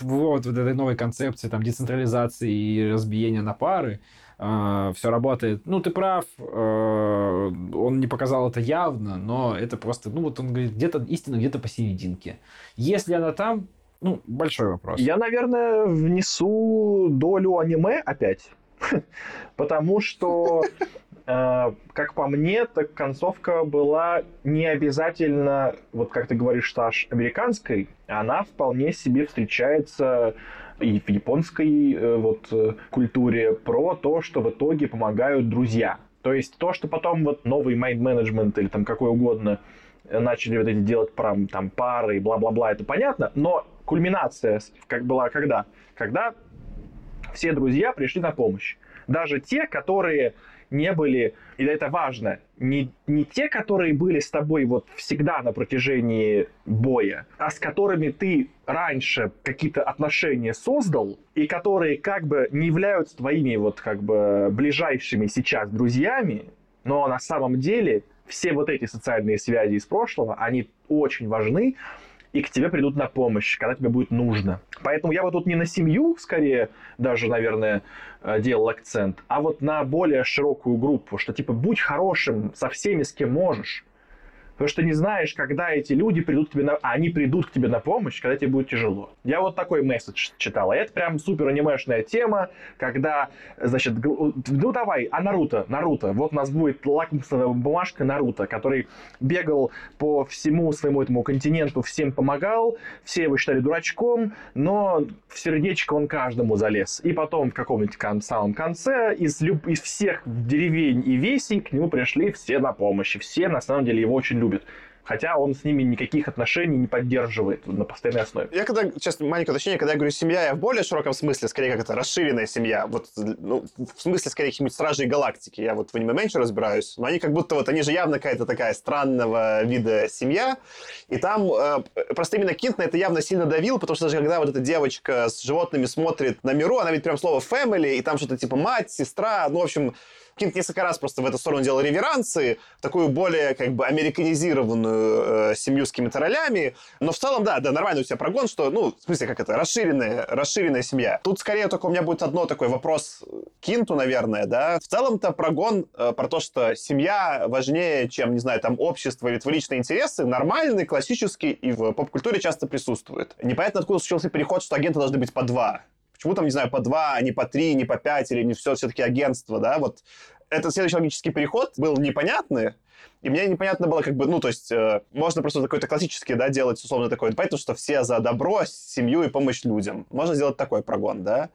вот в этой новой концепции там децентрализации и разбиения на пары э, все работает. Ну, ты прав, э, он не показал это явно, но это просто, ну, вот он говорит, где-то истина где-то посерединке. Если она там, ну, большой вопрос. Я, наверное, внесу долю аниме опять. *laughs* Потому что э, как по мне, так концовка была не обязательно, вот как ты говоришь, Саш, американской. Она вполне себе встречается и в японской э, вот э, культуре про то, что в итоге помогают друзья. То есть то, что потом вот новый майнд-менеджмент или там какой угодно э, начали вот эти делать про там пары и бла-бла-бла, это понятно, но кульминация как была когда? Когда все друзья пришли на помощь. Даже те, которые не были, и это важно, не, не те, которые были с тобой вот всегда на протяжении боя, а с которыми ты раньше какие-то отношения создал, и которые как бы не являются твоими вот как бы ближайшими сейчас друзьями, но на самом деле все вот эти социальные связи из прошлого, они очень важны, и к тебе придут на помощь, когда тебе будет нужно. Поэтому я вот тут не на семью, скорее, даже, наверное, э, делал акцент, а вот на более широкую группу, что типа будь хорошим со всеми, с кем можешь. Потому что не знаешь, когда эти люди придут к тебе на... А они придут к тебе на помощь, когда тебе будет тяжело. Я вот такой месседж читал. И это прям супер анимешная тема, когда, значит, ну давай, а Наруто, Наруто. Вот у нас будет лакмусовая бумажка Наруто, который бегал по всему своему этому континенту, всем помогал, все его считали дурачком, но в сердечко он каждому залез. И потом в каком-нибудь кон- самом конце из, люб... из всех деревень и весей к нему пришли все на помощь. И все на самом деле его очень. Хотя он с ними никаких отношений не поддерживает на постоянной основе. Я когда, сейчас маленькое уточнение, когда я говорю семья, я в более широком смысле, скорее как это расширенная семья. Вот, ну, в смысле, скорее, каких-нибудь стражей галактики. Я вот в аниме меньше разбираюсь, но они как будто вот, они же явно какая-то такая странного вида семья. И там э, просто именно Кинт на это явно сильно давил, потому что даже когда вот эта девочка с животными смотрит на миру, она ведь прям слово family, и там что-то типа мать, сестра, ну, в общем, Кинг несколько раз просто в эту сторону делал реверансы, такую более как бы американизированную э, семью с какими-то ролями. Но в целом, да, да, нормально у тебя прогон, что, ну, в смысле, как это, расширенная, расширенная семья. Тут скорее только у меня будет одно такой вопрос Кинту, наверное, да. В целом-то прогон э, про то, что семья важнее, чем, не знаю, там, общество или твои личные интересы, нормальный, классический и в поп-культуре часто присутствует. Непонятно, откуда случился переход, что агенты должны быть по два. Почему там, не знаю, по два, а не по три, не по пять, или не все все-таки агентство, да? Вот этот следующий логический переход был непонятный, и мне непонятно было, как бы, ну, то есть, э, можно просто какой-то классический, да, делать, условно, такой, понятно, что все за добро, семью и помощь людям. Можно сделать такой прогон, да?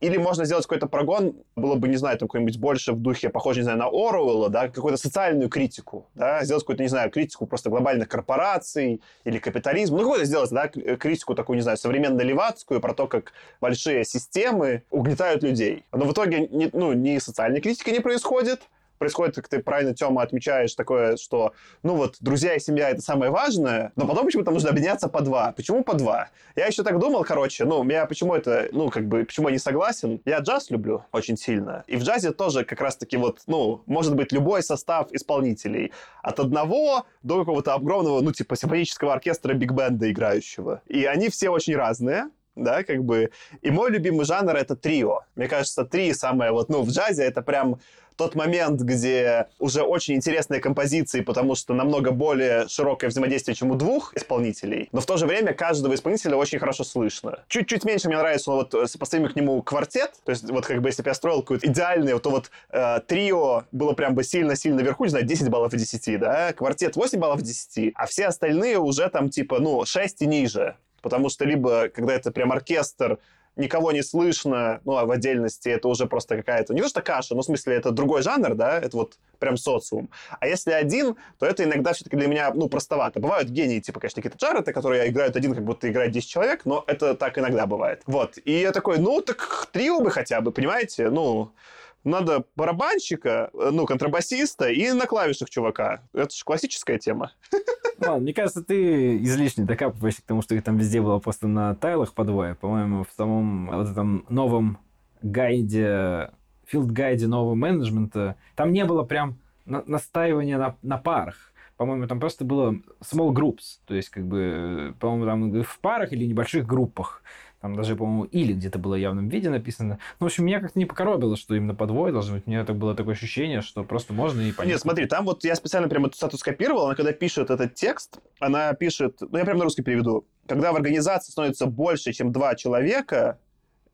Или можно сделать какой-то прогон, было бы, не знаю, там, какой-нибудь больше в духе, похоже, не знаю, на Оруэлла, да, какую-то социальную критику, да, сделать какую-то, не знаю, критику просто глобальных корпораций или капитализма, ну, какую-то сделать, да, критику такую, не знаю, современно-левацкую, про то, как большие системы угнетают людей. Но в итоге, не, ну, ни социальной критики не происходит, происходит, как ты правильно, Тёма, отмечаешь, такое, что, ну вот, друзья и семья — это самое важное, но потом почему-то нужно объединяться по два. Почему по два? Я еще так думал, короче, ну, меня почему это, ну, как бы, почему я не согласен? Я джаз люблю очень сильно. И в джазе тоже как раз-таки вот, ну, может быть любой состав исполнителей. От одного до какого-то огромного, ну, типа, симфонического оркестра биг-бенда играющего. И они все очень разные, да, как бы. И мой любимый жанр — это трио. Мне кажется, три самое вот, ну, в джазе это прям тот момент, где уже очень интересные композиции, потому что намного более широкое взаимодействие, чем у двух исполнителей, но в то же время каждого исполнителя очень хорошо слышно. Чуть-чуть меньше мне нравится ну, вот сопоставим к нему квартет, то есть вот как бы если бы я строил какой-то идеальный, то вот э, трио было прям бы сильно-сильно наверху, не знаю, 10 баллов из 10, да, квартет 8 баллов из 10, а все остальные уже там типа, ну, 6 и ниже. Потому что либо, когда это прям оркестр, никого не слышно, ну, а в отдельности это уже просто какая-то, не то что каша, но в смысле это другой жанр, да, это вот прям социум. А если один, то это иногда все-таки для меня, ну, простовато. Бывают гении, типа, конечно, какие-то Джареты, которые играют один, как будто играет 10 человек, но это так иногда бывает. Вот. И я такой, ну, так трио бы хотя бы, понимаете? Ну, надо барабанщика, ну, контрабасиста и на клавишах чувака. Это же классическая тема. Ладно, мне кажется, ты излишне докапываешься к тому, что их там везде было просто на тайлах по двое. По-моему, в самом вот этом новом гайде, филд-гайде нового менеджмента, там не было прям на настаивания на, на парах. По-моему, там просто было small groups, то есть, как бы, по-моему, там в парах или небольших группах. Там даже, по-моему, или где-то было в явном виде написано. Ну, в общем, меня как-то не покоробило, что именно по двое должно быть. У меня так было такое ощущение, что просто можно и понять. Нет, смотри, там вот я специально прямо эту статус скопировал, она когда пишет этот текст, она пишет, ну, я прямо на русский переведу. Когда в организации становится больше, чем два человека,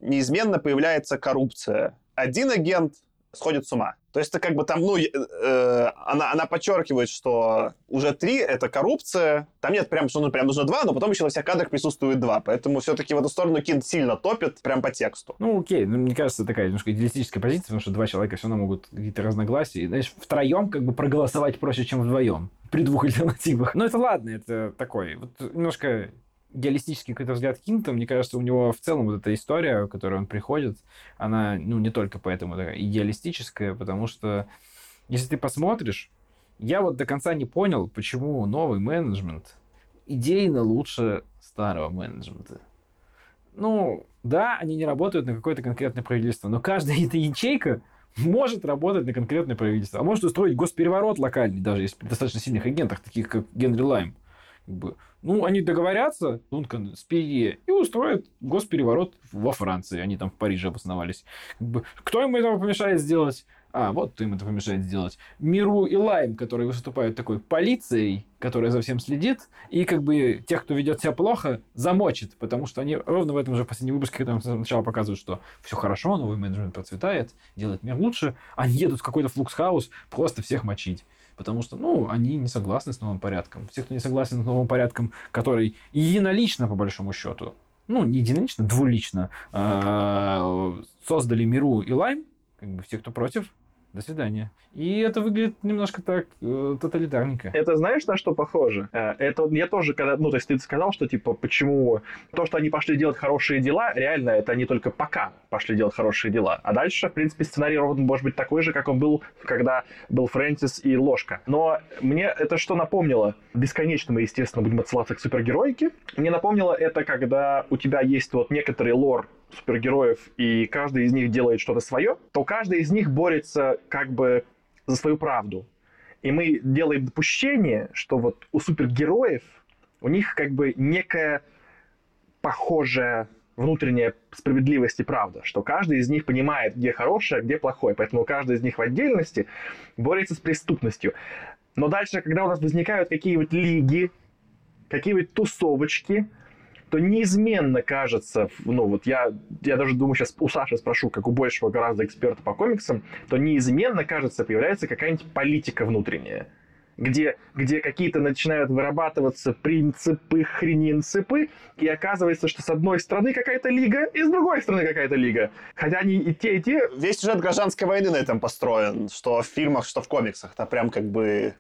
неизменно появляется коррупция. Один агент сходит с ума. То есть это как бы там, ну, э, она, она подчеркивает, что уже три — это коррупция. Там нет прям, что ну, прям нужно два, но потом еще на всех кадрах присутствует два. Поэтому все-таки в эту сторону Кинт сильно топит прям по тексту. Ну, окей. Ну, мне кажется, такая немножко идеалистическая позиция, потому что два человека все равно могут какие-то разногласия. И, знаешь, втроем как бы проголосовать проще, чем вдвоем при двух альтернативах. Но это ладно, это такой. Вот немножко идеалистический какой-то взгляд Кинта, мне кажется, у него в целом вот эта история, в которой он приходит, она, ну, не только поэтому такая идеалистическая, потому что если ты посмотришь, я вот до конца не понял, почему новый менеджмент идейно лучше старого менеджмента. Ну, да, они не работают на какое-то конкретное правительство, но каждая эта ячейка может работать на конкретное правительство, а может устроить госпереворот локальный, даже если при достаточно сильных агентах, таких как Генри Лайм. Бы, ну, они договорятся, Дункан, с Перье, и устроят госпереворот во Франции. Они там в Париже обосновались. Как бы, кто им этого помешает сделать? А, вот им это помешает сделать. Меру и Лайм, которые выступают такой полицией, которая за всем следит, и как бы тех, кто ведет себя плохо, замочит, потому что они ровно в этом же последнем выпуске, когда сначала показывают, что все хорошо, новый менеджмент процветает, делает мир лучше, они едут в какой-то flux house просто всех мочить потому что, ну, они не согласны с новым порядком. Все, кто не согласен с новым порядком, который единолично, по большому счету, ну, не единолично, двулично, а, создали Миру и Лайм, как бы все, кто против, до свидания. И это выглядит немножко так э, тоталитарненько. Это знаешь, на что похоже? Э, это я тоже, когда, ну, то есть ты сказал, что, типа, почему то, что они пошли делать хорошие дела, реально, это они только пока пошли делать хорошие дела. А дальше, в принципе, сценарий ровно может быть такой же, как он был, когда был Фрэнсис и Ложка. Но мне это что напомнило? Бесконечно мы, естественно, будем отсылаться к супергеройке. Мне напомнило это, когда у тебя есть вот некоторый лор супергероев, и каждый из них делает что-то свое, то каждый из них борется как бы за свою правду. И мы делаем допущение, что вот у супергероев у них как бы некая похожая внутренняя справедливость и правда, что каждый из них понимает, где хорошее, где плохое, поэтому каждый из них в отдельности борется с преступностью. Но дальше, когда у нас возникают какие-нибудь лиги, какие-нибудь тусовочки, то неизменно кажется, ну вот я, я даже думаю, сейчас у Саши спрошу, как у большего гораздо эксперта по комиксам, то неизменно, кажется, появляется какая-нибудь политика внутренняя где, где какие-то начинают вырабатываться принципы, хренинципы, и оказывается, что с одной стороны какая-то лига, и с другой стороны какая-то лига. Хотя они и те, и те... Весь сюжет гражданской войны на этом построен, что в фильмах, что в комиксах. Это прям как бы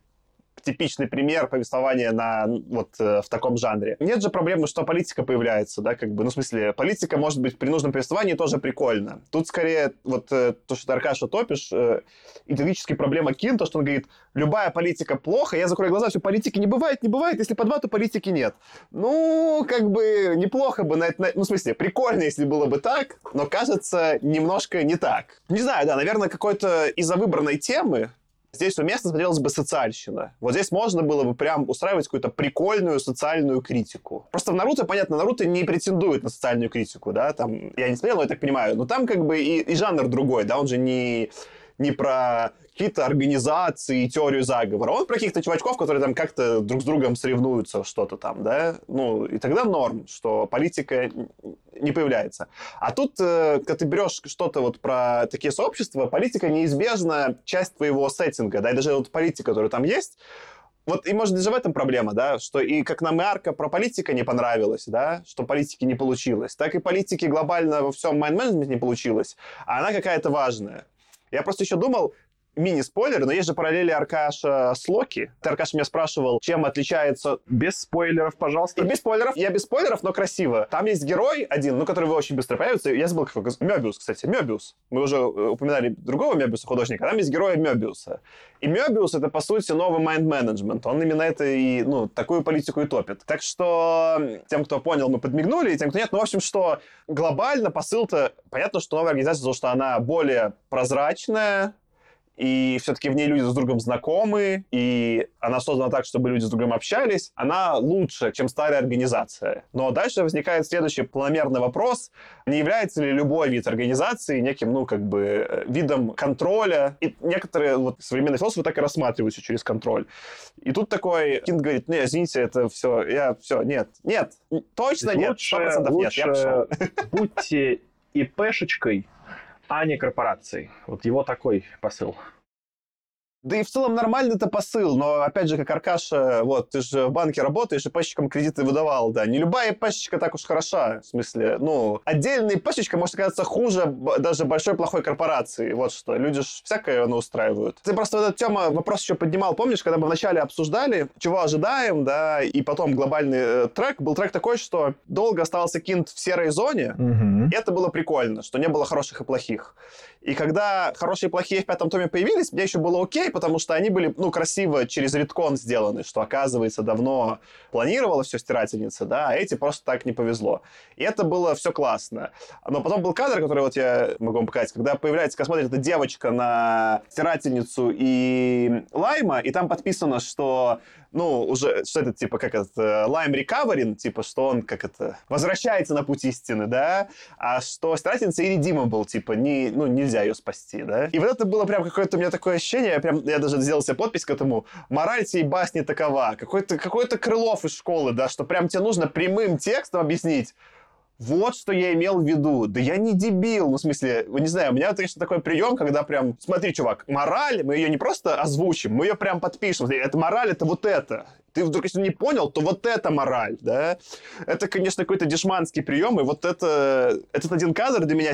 типичный пример повествования на, вот, э, в таком жанре. Нет же проблемы, что политика появляется, да, как бы, ну, в смысле, политика может быть при нужном повествовании тоже прикольно. Тут скорее вот э, то, что ты, Аркаша, топишь, э, идеологическая проблема Кин, то, что он говорит, любая политика плохо, я закрою глаза, все, политики не бывает, не бывает, если по два, то политики нет. Ну, как бы, неплохо бы, на, на, ну, в смысле, прикольно, если было бы так, но кажется немножко не так. Не знаю, да, наверное, какой-то из-за выбранной темы, Здесь уместно смотрелась бы социальщина. Вот здесь можно было бы прям устраивать какую-то прикольную социальную критику. Просто в Наруто, понятно, Наруто не претендует на социальную критику, да, там, я не смотрел, но я так понимаю, но там как бы и, и жанр другой, да, он же не не про какие-то организации и теорию заговора. Он про каких-то чувачков, которые там как-то друг с другом соревнуются, что-то там, да? Ну, и тогда норм, что политика не появляется. А тут, э, когда ты берешь что-то вот про такие сообщества, политика неизбежна часть твоего сеттинга, да, и даже вот политика, которая там есть, вот и может даже в этом проблема, да, что и как нам и арка про политика не понравилась, да, что политики не получилось, так и политики глобально во всем майнд-менеджменте не получилось, а она какая-то важная. Я просто еще думал, мини-спойлер, но есть же параллели Аркаша с Локи. Ты, Аркаш, меня спрашивал, чем отличается... Без спойлеров, пожалуйста. И без спойлеров. Я без спойлеров, но красиво. Там есть герой один, ну, который вы очень быстро появится. Я забыл, как Мёбиус, кстати. Мёбиус. Мы уже э, упоминали другого Мёбиуса художника. Там есть герой Мёбиуса. И Мёбиус — это, по сути, новый майнд-менеджмент. Он именно это и, ну, такую политику и топит. Так что тем, кто понял, мы подмигнули, и тем, кто нет, ну, в общем, что глобально посыл-то... Понятно, что новая организация, потому что она более прозрачная, и все-таки в ней люди с другом знакомы, и она создана так, чтобы люди с другом общались, она лучше, чем старая организация. Но дальше возникает следующий планомерный вопрос, не является ли любой вид организации неким, ну, как бы, видом контроля? И некоторые вот современные философы так и рассматриваются через контроль. И тут такой Кинт говорит, не, извините, это все, я все, нет, нет, точно нет, лучше, 100% лучше нет, я пошел. будьте ИПшечкой, а не корпорацией. Вот его такой посыл. Да и в целом нормальный это посыл, но опять же, как Аркаша, вот, ты же в банке работаешь и пачечкам кредиты выдавал, да. Не любая пачечка так уж хороша, в смысле, ну, отдельная пачечка может оказаться хуже даже большой плохой корпорации, вот что. Люди же всякое ну, устраивают. Ты просто эта тема, вопрос еще поднимал, помнишь, когда мы вначале обсуждали, чего ожидаем, да, и потом глобальный э, трек, был трек такой, что долго оставался кинт в серой зоне, Мгм. и это было прикольно, что не было хороших и плохих. И когда хорошие и плохие в пятом томе появились, мне еще было окей, потому что они были, ну, красиво через редкон сделаны, что, оказывается, давно планировала все стирательница, да, а эти просто так не повезло. И это было все классно. Но потом был кадр, который вот я могу вам показать, когда появляется, когда смотрит эта девочка на стирательницу и Лайма, и там подписано, что ну, уже, что это, типа, как это, Lime Recovering, типа, что он, как это, возвращается на путь истины, да, а что стирательница irredeemable, типа, не, ну, нельзя ее спасти, да. И вот это было прям какое-то у меня такое ощущение, я прям, я даже сделал себе подпись к этому, мораль сей басни такова, какой-то какой Крылов из школы, да, что прям тебе нужно прямым текстом объяснить, вот что я имел в виду. Да я не дебил. Ну, в смысле, вы не знаю, у меня, конечно, такой прием, когда прям, смотри, чувак, мораль, мы ее не просто озвучим, мы ее прям подпишем. Это мораль, это вот это. Ты вдруг, если не понял, то вот это мораль, да? Это, конечно, какой-то дешманский прием, и вот это... Этот один кадр для меня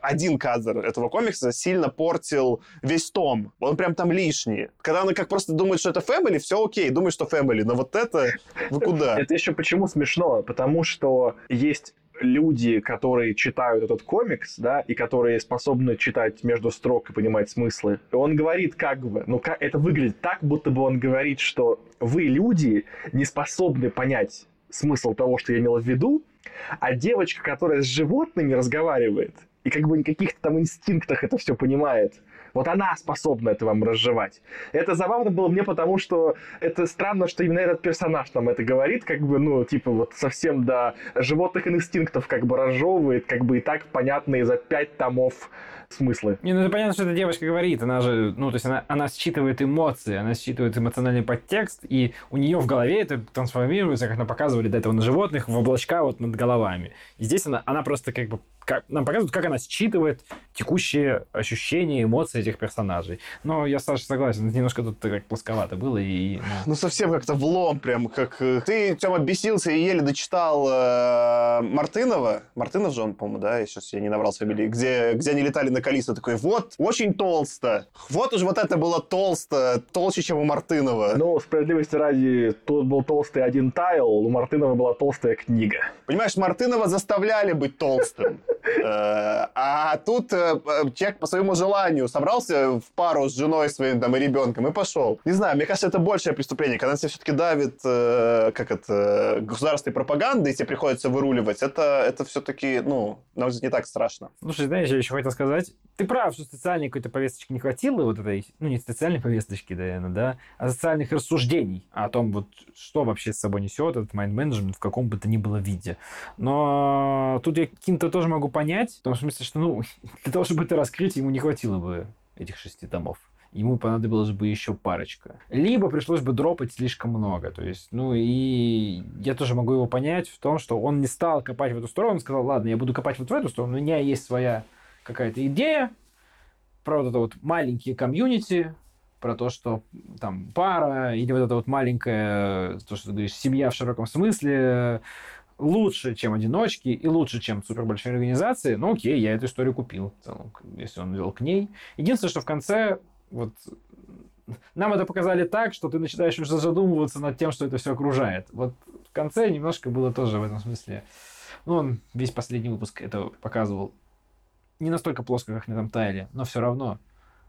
один кадр этого комикса сильно портил весь том. Он прям там лишний. Когда он как просто думает, что это фэмили, все окей, думает, что фэмили, но вот это вы куда? Это еще почему смешно? Потому что есть люди, которые читают этот комикс, да, и которые способны читать между строк и понимать смыслы. Он говорит как бы, ну как это выглядит так, будто бы он говорит, что вы, люди, не способны понять смысл того, что я имел в виду, а девочка, которая с животными разговаривает, и как бы на каких-то там инстинктах это все понимает, вот она способна это вам разжевать. Это забавно было мне, потому что это странно, что именно этот персонаж нам это говорит, как бы, ну, типа, вот совсем до животных инстинктов как бы разжевывает, как бы и так понятные за пять томов смыслы. Не, ну это понятно, что эта девочка говорит, она же, ну, то есть она, она считывает эмоции, она считывает эмоциональный подтекст, и у нее в голове это трансформируется, как нам показывали до этого на животных, в облачка вот над головами. И здесь она, она просто как бы, как, нам показывают, как она считывает текущие ощущения, эмоции этих персонажей. Но я, Саша, согласен, немножко тут так плосковато было, и... ну, Ну, совсем как-то влом, прям как... э, Ты, Тёма, бесился и еле дочитал э, Мартынова. Мартынов же он, по-моему, да? Я сейчас я не набрал фамилии. Где, где они летали на Калису. Такой, вот, очень толсто. Вот уж вот это было толсто. Толще, чем у Мартынова. Ну, справедливости ради, тут был толстый один тайл, у Мартынова была толстая книга. Понимаешь, Мартынова заставляли быть толстым. *laughs* Э, А тут э, э, человек по своему желанию собрался в пару с женой своим там и ребенком и пошел. Не знаю, мне кажется, это большее преступление. Когда на тебя все-таки давит, как это, государственной пропагандой, и тебе приходится выруливать, это, это все-таки, ну, на мой взгляд, не так страшно. Слушай, знаешь, я еще хотел сказать, ты прав, что социальной какой-то повесточки не хватило, вот этой, ну, не социальной повесточки, наверное, да, а социальных рассуждений о том, вот, что вообще с собой несет этот майнд-менеджмент в каком бы то ни было виде. Но тут я Кинта тоже могу понять, в том смысле, что, ну, *laughs* для того, чтобы это раскрыть, ему не хватило бы этих шести томов. Ему понадобилось бы еще парочка. Либо пришлось бы дропать слишком много. То есть, ну и я тоже могу его понять в том, что он не стал копать в эту сторону, он сказал, ладно, я буду копать вот в эту сторону, у меня есть своя какая-то идея про вот это вот маленькие комьюнити, про то, что там пара, или вот это вот маленькая, то, что ты говоришь, семья в широком смысле, лучше, чем одиночки, и лучше, чем супербольшие организации, ну окей, я эту историю купил, если он вел к ней. Единственное, что в конце вот нам это показали так, что ты начинаешь уже задумываться над тем, что это все окружает. Вот в конце немножко было тоже в этом смысле. Ну, он весь последний выпуск это показывал. Не настолько плоско, как на этом тайле, но все равно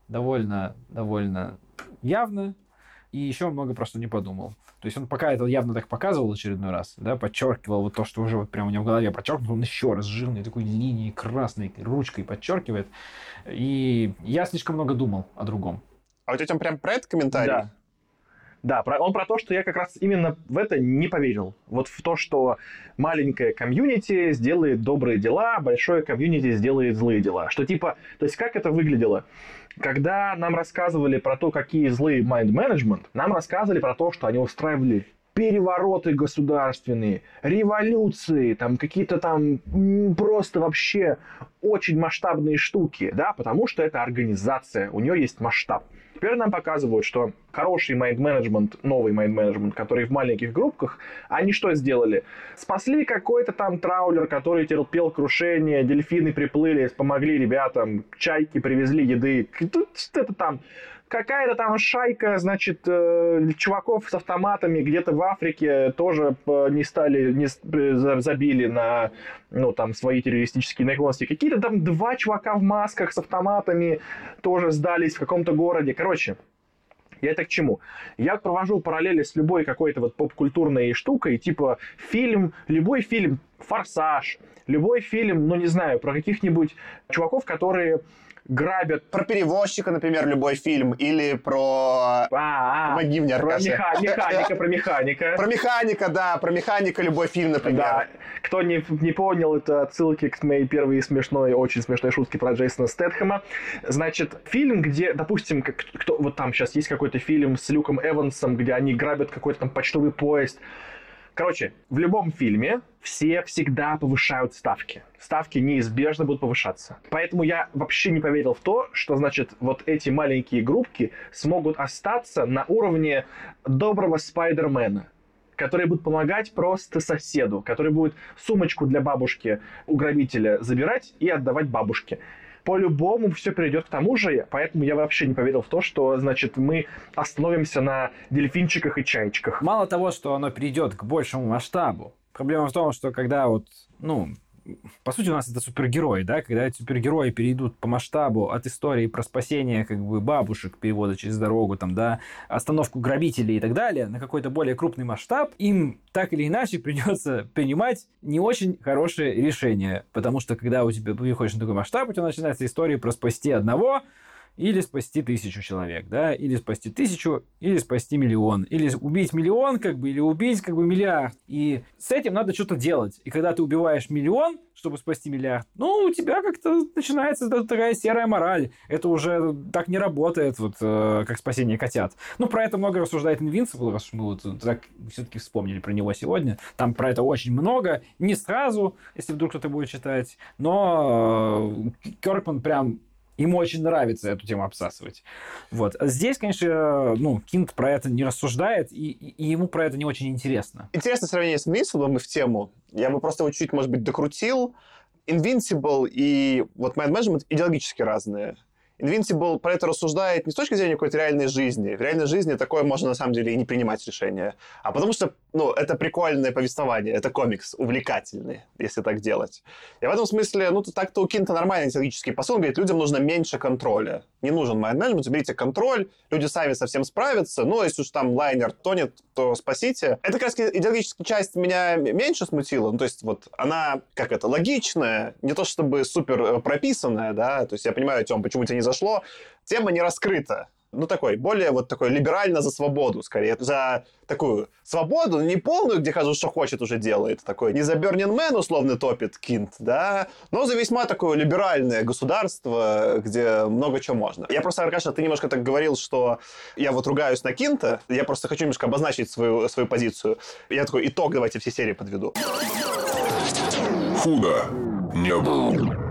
довольно, довольно явно. И еще много просто не подумал. То есть он пока это явно так показывал очередной раз, да, подчеркивал вот то, что уже вот прямо у него в голове подчеркнул, он еще раз жирной такой линией красной ручкой подчеркивает. И я слишком много думал о другом. А у тебя там прям про это комментарий? Да. Да, про- он про то, что я как раз именно в это не поверил. Вот в то, что маленькое комьюнити сделает добрые дела, большое комьюнити сделает злые дела. Что типа, то есть как это выглядело? Когда нам рассказывали про то, какие злые майнд-менеджмент, нам рассказывали про то, что они устраивали перевороты государственные, революции, там какие-то там просто вообще очень масштабные штуки, да, потому что это организация, у нее есть масштаб. Теперь нам показывают, что хороший майнд-менеджмент, новый майнд-менеджмент, который в маленьких группках, они что сделали? Спасли какой-то там траулер, который терпел крушение, дельфины приплыли, помогли ребятам, чайки привезли еды. Что-то там какая-то там шайка, значит, э, чуваков с автоматами где-то в Африке тоже не стали, не э, за- забили на, ну, там, свои террористические наклонности. Какие-то там два чувака в масках с автоматами тоже сдались в каком-то городе. Короче, я это к чему? Я провожу параллели с любой какой-то вот поп-культурной штукой, типа фильм, любой фильм «Форсаж», любой фильм, ну не знаю, про каких-нибудь чуваков, которые грабят Про перевозчика, например, любой фильм, или про... А, а, Помоги мне, про Аркаша. меха- механика, про механика. Про механика, да, про механика любой фильм, например. Да. Кто не, не понял, это отсылки к моей первой смешной, очень смешной шутке про Джейсона Стэтхэма. Значит, фильм, где, допустим, как, кто, вот там сейчас есть какой-то фильм с Люком Эвансом, где они грабят какой-то там почтовый поезд. Короче, в любом фильме все всегда повышают ставки. Ставки неизбежно будут повышаться. Поэтому я вообще не поверил в то, что, значит, вот эти маленькие группки смогут остаться на уровне доброго Спайдермена который будет помогать просто соседу, который будет сумочку для бабушки у грабителя забирать и отдавать бабушке. По-любому все перейдет к тому же, поэтому я вообще не поверил в то, что, значит, мы остановимся на дельфинчиках и чаечках. Мало того, что оно перейдет к большему масштабу, проблема в том, что когда вот, ну, по сути, у нас это супергерои, да, когда эти супергерои перейдут по масштабу от истории про спасение как бы бабушек, перевода через дорогу, там, да, остановку грабителей и так далее, на какой-то более крупный масштаб, им так или иначе *laughs* придется принимать не очень хорошие решения, потому что когда у тебя приходишь на такой масштаб, у тебя начинается история про спасти одного, или спасти тысячу человек, да, или спасти тысячу, или спасти миллион, или убить миллион, как бы, или убить, как бы, миллиард. И с этим надо что-то делать. И когда ты убиваешь миллион, чтобы спасти миллиард, ну, у тебя как-то начинается та- такая серая мораль. Это уже так не работает, вот, э, как спасение котят. Ну, про это много рассуждает Invincible, раз мы вот так все-таки вспомнили про него сегодня. Там про это очень много. Не сразу, если вдруг кто-то будет читать, но э, Кёркман прям Ему очень нравится эту тему обсасывать. Вот. Здесь, конечно, ну, Кинг про это не рассуждает, и, и ему про это не очень интересно. Интересное сравнение с Invincible и в тему. Я бы просто его чуть, может быть, докрутил. Invincible и вот Mind Management идеологически разные. Invincible про это рассуждает не с точки зрения какой-то реальной жизни. В реальной жизни такое можно на самом деле и не принимать решения. А потому что, ну, это прикольное повествование, это комикс, увлекательный, если так делать. И в этом смысле, ну, так-то у Кинта нормальный идеологический посыл. Он говорит, людям нужно меньше контроля. Не нужен management, берите контроль, люди сами совсем справятся. Ну, если уж там лайнер тонет, то спасите. Это как раз идеологическая часть меня меньше смутила. Ну, то есть вот она, как это, логичная, не то чтобы супер э, прописанная, да, то есть я понимаю, Тем, почему тебе не зашло. Тема не раскрыта. Ну, такой, более вот такой либерально за свободу, скорее. За такую свободу, не полную, где каждый что хочет уже делает. Такой, не за Burning Man условно топит Кинт, да, но за весьма такое либеральное государство, где много чего можно. Я просто, Аркаша, ты немножко так говорил, что я вот ругаюсь на Кинта, я просто хочу немножко обозначить свою, свою позицию. Я такой итог давайте все серии подведу. Худо не был.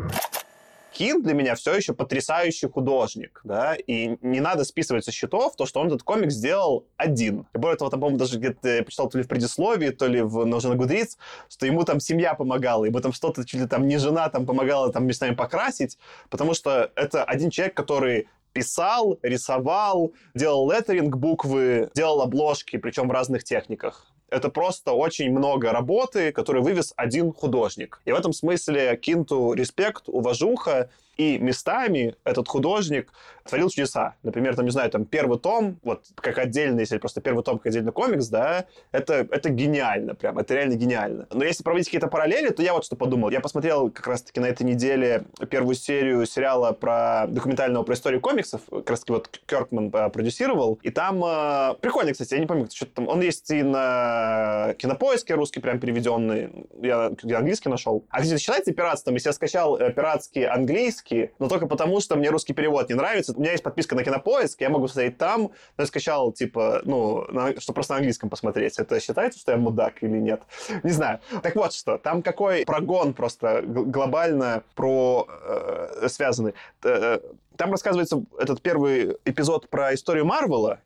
Кин для меня все еще потрясающий художник, да, и не надо списывать со счетов то, что он этот комик сделал один. И более того, там, по-моему, даже где-то я то ли в предисловии, то ли в, уже на Гудриц, что ему там семья помогала, ему там что-то, чуть ли там не жена там помогала там местами покрасить, потому что это один человек, который писал, рисовал, делал леттеринг буквы, делал обложки, причем в разных техниках. Это просто очень много работы, которую вывез один художник. И в этом смысле Кинту респект, уважуха, и местами этот художник творил чудеса. Например, там, не знаю, там первый том, вот как отдельный, если просто первый том как отдельный комикс, да, это, это гениально прям, это реально гениально. Но если проводить какие-то параллели, то я вот что подумал. Я посмотрел как раз-таки на этой неделе первую серию сериала про документального про историю комиксов, как раз-таки вот Кёркман э, продюсировал, и там э, прикольно, кстати, я не помню, что там, он есть и на кинопоиске русский прям переведенный. Я, я английский нашел. А, кстати, считайте пиратством, если я скачал э, пиратский английский, но только потому, что мне русский перевод не нравится. У меня есть подписка на кинопоиск, я могу смотреть там, но я скачал, типа, ну, на, что просто на английском посмотреть. Это считается, что я мудак или нет? Не знаю. Так вот что, там какой прогон просто глобально про э, связанный. Э, там рассказывается этот первый эпизод про историю Марвела,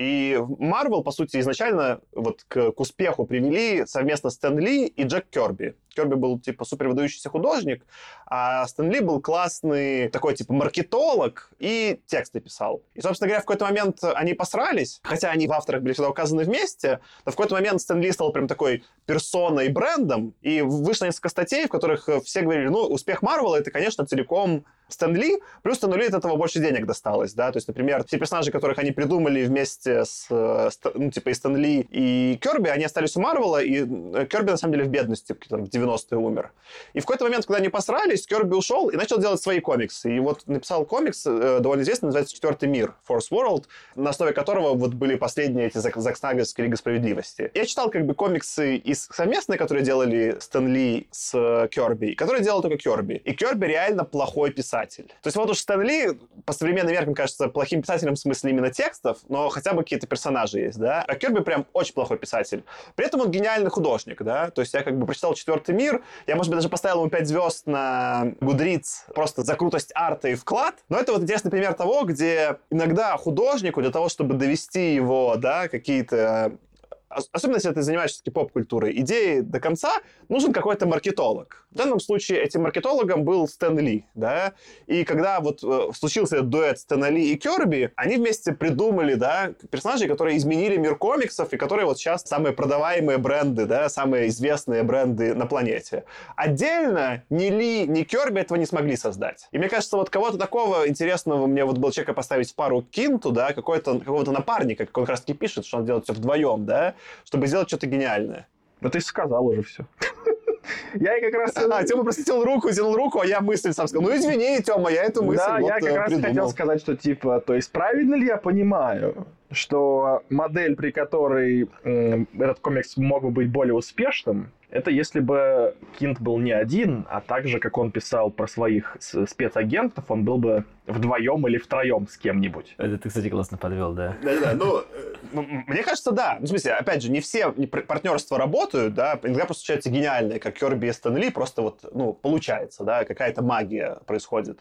и Марвел, по сути, изначально вот к, к успеху привели совместно Стэн Ли и Джек Керби. Керби был, типа, супер выдающийся художник, а Стэн Ли был классный такой, типа, маркетолог и тексты писал. И, собственно говоря, в какой-то момент они посрались, хотя они в авторах были всегда указаны вместе, но в какой-то момент Стэн Ли стал прям такой персоной, брендом, и вышло несколько статей, в которых все говорили, ну, успех Марвела — это, конечно, целиком Стэн Ли, плюс Стэну Ли от этого больше денег досталось, да, то есть, например, все персонажи, которых они придумали вместе с, ну, типа, и Стэн Ли, и Керби, они остались у Марвела, и Керби, на самом деле, в бедности, в 90-е умер. И в какой-то момент, когда они посрались, Керби ушел и начал делать свои комиксы. И вот написал комикс, э, довольно известный, называется «Четвертый мир», Force World, на основе которого вот были последние эти Зак, Зак Снайдерские Лига Справедливости. Я читал как бы комиксы из совместные, которые делали Стэн Ли с э, Керби, которые делал только Керби. И Керби реально плохой писатель. То есть вот уж Стэн Ли по современным меркам кажется плохим писателем в смысле именно текстов, но хотя бы какие-то персонажи есть, да. А Керби прям очень плохой писатель. При этом он гениальный художник, да. То есть я как бы прочитал «Четвертый мир», я, может быть, даже поставил ему 5 звезд на Гудриц просто за крутость арта и вклад. Но это вот интересный пример того, где иногда художнику для того, чтобы довести его, да, какие-то особенно если ты занимаешься поп-культурой, идеи до конца, нужен какой-то маркетолог. В данном случае этим маркетологом был Стэн Ли, да, и когда вот э, случился этот дуэт Стэна Ли и Керби, они вместе придумали, да, персонажей, которые изменили мир комиксов и которые вот сейчас самые продаваемые бренды, да, самые известные бренды на планете. Отдельно ни Ли, ни Керби этого не смогли создать. И мне кажется, вот кого-то такого интересного мне вот было человека поставить в пару Кинту, да, какой-то, какого-то напарника, как он как раз таки пишет, что он делает все вдвоем, да, чтобы сделать что-то гениальное. Ну, ты сказал уже все. *laughs* Я и как раз... А, Тёма просто тянул руку, тянул руку, а я мысль сам сказал. Ну, извини, Тёма, я эту мысль Да, вот я как раз придумал. хотел сказать, что, типа, то есть, правильно ли я понимаю, что модель, при которой э, этот комикс мог бы быть более успешным, это если бы Кинт был не один, а также, как он писал про своих спецагентов, он был бы вдвоем или втроем с кем-нибудь. Это ты, кстати, классно подвел, да. Да-да, ну, э, мне кажется, да. Ну, в смысле, опять же, не все партнерства работают, да, иногда просто случаются гениальные, как Керби и Стэн Ли, просто вот, ну, получается, да, какая-то магия происходит.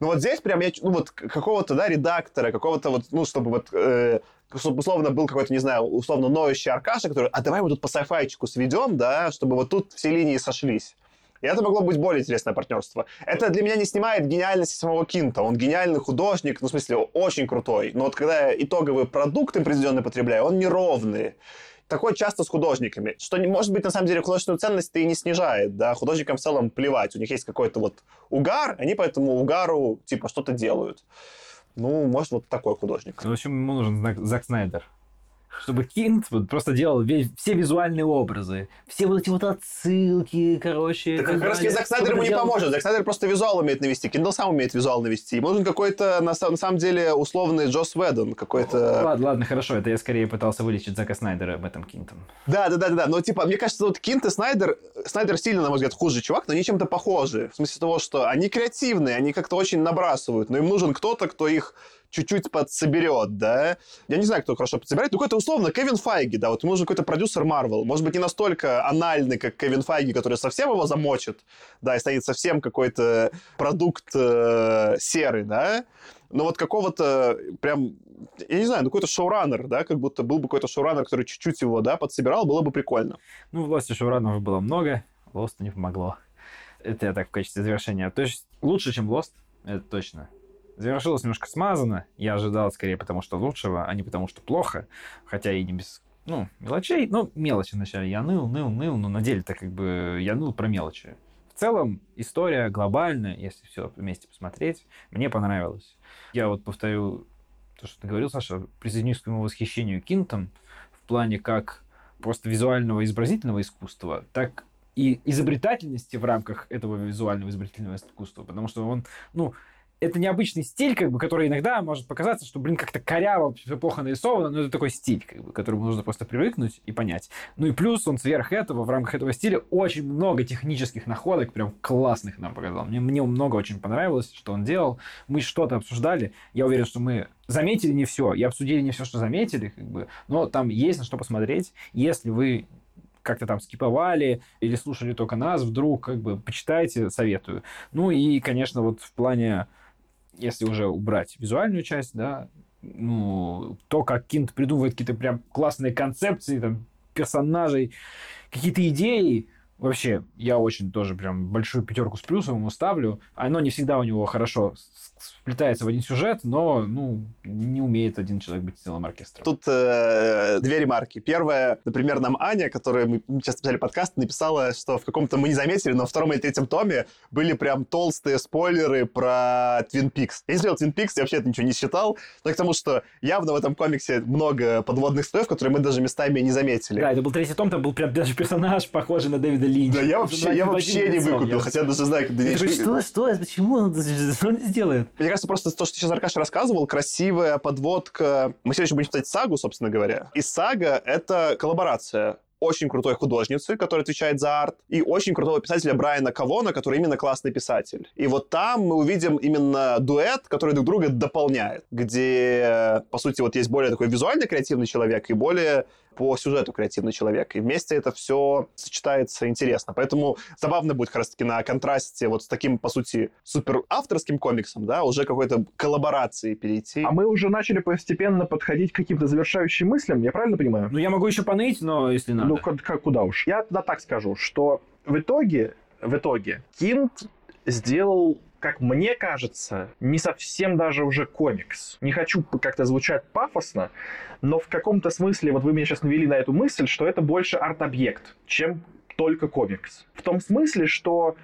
Но вот здесь прям я, ну, вот какого-то, да, редактора, какого-то вот, ну, чтобы вот э, условно был какой-то, не знаю, условно ноющий Аркаша, который, а давай мы тут по сайфайчику сведем, да, чтобы вот тут все линии сошлись. И это могло быть более интересное партнерство. Это для меня не снимает гениальности самого Кинта. Он гениальный художник, ну, в смысле, очень крутой. Но вот когда я итоговый продукт им произведенный потребляю, он неровный. Такое часто с художниками, что, может быть, на самом деле художественную ценность и не снижает, да, художникам в целом плевать, у них есть какой-то вот угар, они по этому угару, типа, что-то делают. Ну, может, вот такой художник. В общем, ему нужен Зак Снайдер чтобы Киндт вот просто делал весь, все визуальные образы, все вот эти вот отсылки, короче. Так как раз Зак Снайдер ему не делал... поможет. Зак Снайдер просто визуал умеет навести. Киндт сам умеет визуал навести. Ему нужен какой-то, на, на самом деле, условный Джосс Уидон. Какой-то... Ладно, ладно, хорошо. Это я скорее пытался вылечить Зака Снайдера об этом Киндтом. Да, да, да, да. Но, типа, мне кажется, вот Киндт и Снайдер... Снайдер сильно, на мой взгляд, хуже чувак, но они чем-то похожи. В смысле того, что они креативные, они как-то очень набрасывают. Но им нужен кто-то, кто их чуть-чуть подсоберет, да. Я не знаю, кто хорошо подсобирает, но какой-то условно Кевин Файги, да, вот ему нужен какой-то продюсер Марвел. Может быть, не настолько анальный, как Кевин Файги, который совсем его замочит, да, и станет совсем какой-то продукт э, серый, да. Но вот какого-то прям, я не знаю, ну какой-то шоураннер, да, как будто был бы какой-то шоураннер, который чуть-чуть его, да, подсобирал, было бы прикольно. Ну, власти шоураннеров было много, Лосту не помогло. Это я так в качестве завершения. То есть лучше, чем Лост, это точно. Завершилось немножко смазано. Я ожидал скорее потому, что лучшего, а не потому, что плохо. Хотя и не без ну, мелочей. Ну, мелочи вначале. Я ныл, ныл, ныл, но на деле-то как бы я ныл про мелочи. В целом, история глобальная, если все вместе посмотреть, мне понравилось. Я вот повторю то, что ты говорил, Саша, присоединюсь к твоему восхищению Кинтом в плане как просто визуального изобразительного искусства, так и изобретательности в рамках этого визуального изобретательного искусства, потому что он, ну, это необычный стиль, как бы, который иногда может показаться, что, блин, как-то коряво, все плохо нарисовано, но это такой стиль, как бы, к которому нужно просто привыкнуть и понять. Ну и плюс он сверх этого, в рамках этого стиля, очень много технических находок, прям классных нам показал. Мне, мне много очень понравилось, что он делал. Мы что-то обсуждали. Я уверен, что мы заметили не все, и обсудили не все, что заметили, как бы, но там есть на что посмотреть. Если вы как-то там скиповали или слушали только нас, вдруг как бы почитайте, советую. Ну и, конечно, вот в плане если уже убрать визуальную часть, да, ну, то, как Кинт придумывает какие-то прям классные концепции, там, персонажей, какие-то идеи, вообще, я очень тоже прям большую пятерку с плюсом ему ставлю. Оно не всегда у него хорошо сплетается в один сюжет, но ну, не умеет один человек быть целым оркестром. Тут э, две ремарки. Первая, например, нам Аня, которая мы сейчас писали подкаст, написала, что в каком-то мы не заметили, но в втором или третьем томе были прям толстые спойлеры про Twin Peaks. Я не смотрел Twin Peaks, я вообще это ничего не считал, но к тому, что явно в этом комиксе много подводных слоев, которые мы даже местами не заметили. Да, это был третий том, там был прям даже персонаж, похожий на Дэвида Линча. Да, я вообще, я вообще не выкупил, хотя даже знаю, как Дэвид Линч... Что, что, почему он, он сделает? Мне кажется, просто то, что сейчас Аркаша рассказывал, красивая подводка. Мы сегодня будем читать сагу, собственно говоря. И сага — это коллаборация очень крутой художницы, которая отвечает за арт, и очень крутого писателя Брайана Кавона, который именно классный писатель. И вот там мы увидим именно дуэт, который друг друга дополняет, где, по сути, вот есть более такой визуально креативный человек и более по сюжету креативный человек. И вместе это все сочетается интересно. Поэтому забавно будет как раз-таки на контрасте вот с таким, по сути, супер авторским комиксом, да, уже какой-то коллаборации перейти. А мы уже начали постепенно подходить к каким-то завершающим мыслям, я правильно понимаю? Ну, я могу еще поныть, но если надо. Ну, как, куда уж. Я тогда так скажу, что в итоге, в итоге, Кинт сделал как мне кажется, не совсем даже уже комикс. Не хочу как-то звучать пафосно, но в каком-то смысле, вот вы меня сейчас навели на эту мысль, что это больше арт-объект, чем только комикс. В том смысле, что,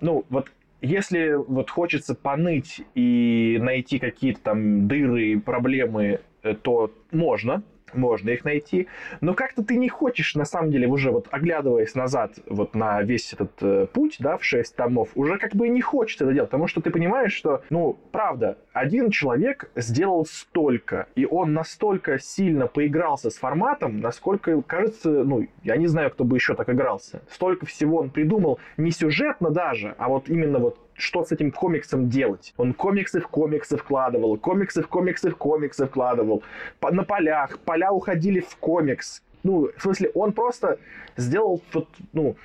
ну, вот если вот хочется поныть и найти какие-то там дыры и проблемы, э, то можно, можно их найти, но как-то ты не хочешь, на самом деле, уже вот оглядываясь назад вот на весь этот э, путь, да, в шесть томов, уже как бы не хочется это делать, потому что ты понимаешь, что, ну, правда, один человек сделал столько, и он настолько сильно поигрался с форматом, насколько, кажется, ну, я не знаю, кто бы еще так игрался. Столько всего он придумал, не сюжетно даже, а вот именно вот что с этим комиксом делать. Он комиксы в комиксы вкладывал, комиксы в комиксы в комиксы вкладывал. На полях, поля уходили в комикс. Ну, в смысле, он просто сделал, вот, ну,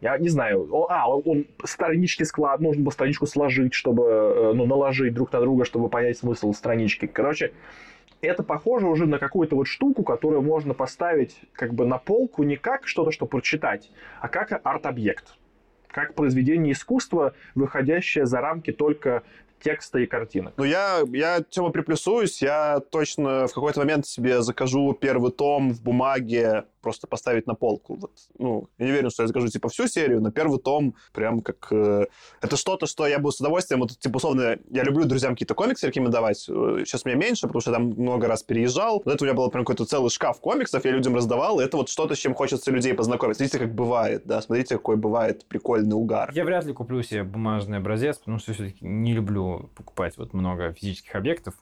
я не знаю, а, он странички склад, нужно было страничку сложить, чтобы, э, ну, наложить друг на друга, чтобы понять смысл странички. Короче, это похоже уже на какую-то вот штуку, которую можно поставить как бы на полку не как что-то, что прочитать, а как арт-объект как произведение искусства, выходящее за рамки только текста и картинок. Ну, я, я Тёма, приплюсуюсь. Я точно в какой-то момент себе закажу первый том в бумаге просто поставить на полку. Вот, ну, я не уверен, что я закажу, типа, всю серию, но первый том прям как... Э, это что-то, что я бы с удовольствием... Вот, типа, условно, я люблю друзьям какие-то комиксы рекомендовать. Сейчас меня меньше, потому что я там много раз переезжал. Но это у меня был прям какой-то целый шкаф комиксов, я людям раздавал. Это вот что-то, с чем хочется людей познакомить. Смотрите, как бывает, да, смотрите, какой бывает прикольный угар. Я вряд ли куплю себе бумажный образец, потому что все-таки не люблю покупать вот много физических объектов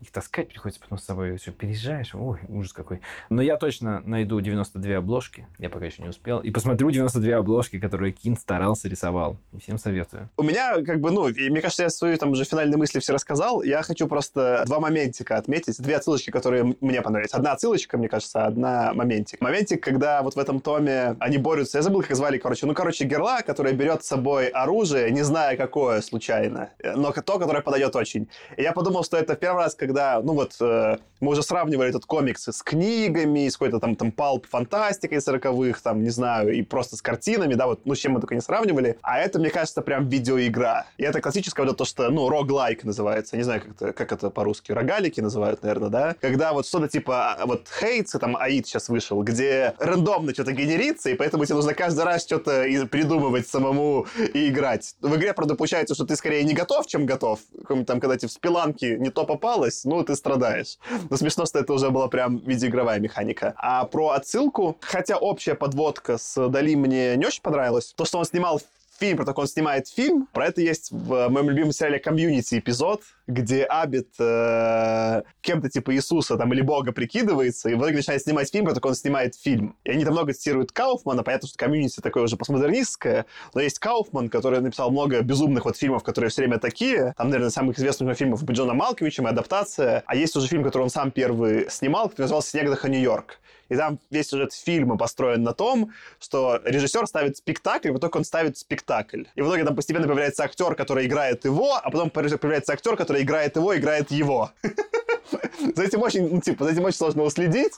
их таскать приходится потом с собой, все, переезжаешь, ой, ужас какой. Но я точно найду 92 обложки, я пока еще не успел, и посмотрю 92 обложки, которые Кин старался, рисовал. И всем советую. У меня, как бы, ну, и, мне кажется, я свои там уже финальные мысли все рассказал, я хочу просто два моментика отметить, две отсылочки, которые мне понравились. Одна отсылочка, мне кажется, одна моментик. Моментик, когда вот в этом томе они борются, я забыл, как звали, короче, ну, короче, герла, которая берет с собой оружие, не зная, какое случайно, но то, которое подойдет очень. И я подумал, что это первый раз, когда, ну вот, э, мы уже сравнивали этот комикс с книгами, с какой-то там, там палп фантастикой 40-х, там, не знаю, и просто с картинами, да, вот, ну, с чем мы только не сравнивали. А это, мне кажется, прям видеоигра. И это классическое вот то, что, ну, роглайк называется. Не знаю, как это, как это по-русски. Рогалики называют, наверное, да? Когда вот что-то типа, а, вот Хейтс, там Аид сейчас вышел, где рандомно что-то генерится, и поэтому тебе нужно каждый раз что-то придумывать самому и играть. В игре, правда, получается, что ты скорее не готов, чем готов. Там, когда тебе в Spelunky не то попалось, ну, ты страдаешь. Но смешно, что это уже была прям видеоигровая механика. А про отсылку, хотя общая подводка с Дали мне не очень понравилась, то, что он снимал фильм, про то, как он снимает фильм. Про это есть в моем любимом сериале «Community» эпизод, где Абед э, кем-то типа Иисуса там или Бога прикидывается, и в итоге начинает снимать фильм, про то, как он снимает фильм. И они там много цитируют Кауфмана. Понятно, что «Community» такое уже постмодернистское, но есть Кауфман, который написал много безумных вот фильмов, которые все время такие. Там, наверное, самых известных фильмов Джона Малковичем и адаптация. А есть уже фильм, который он сам первый снимал, который назывался «Снегдаха Нью-Йорк». И там весь сюжет фильма построен на том, что режиссер ставит спектакль, и в итоге он ставит спектакль. И в итоге там постепенно появляется актер, который играет его, а потом появляется актер, который играет его, играет его. *laughs* За этим очень, ну, типа, за этим очень сложно уследить.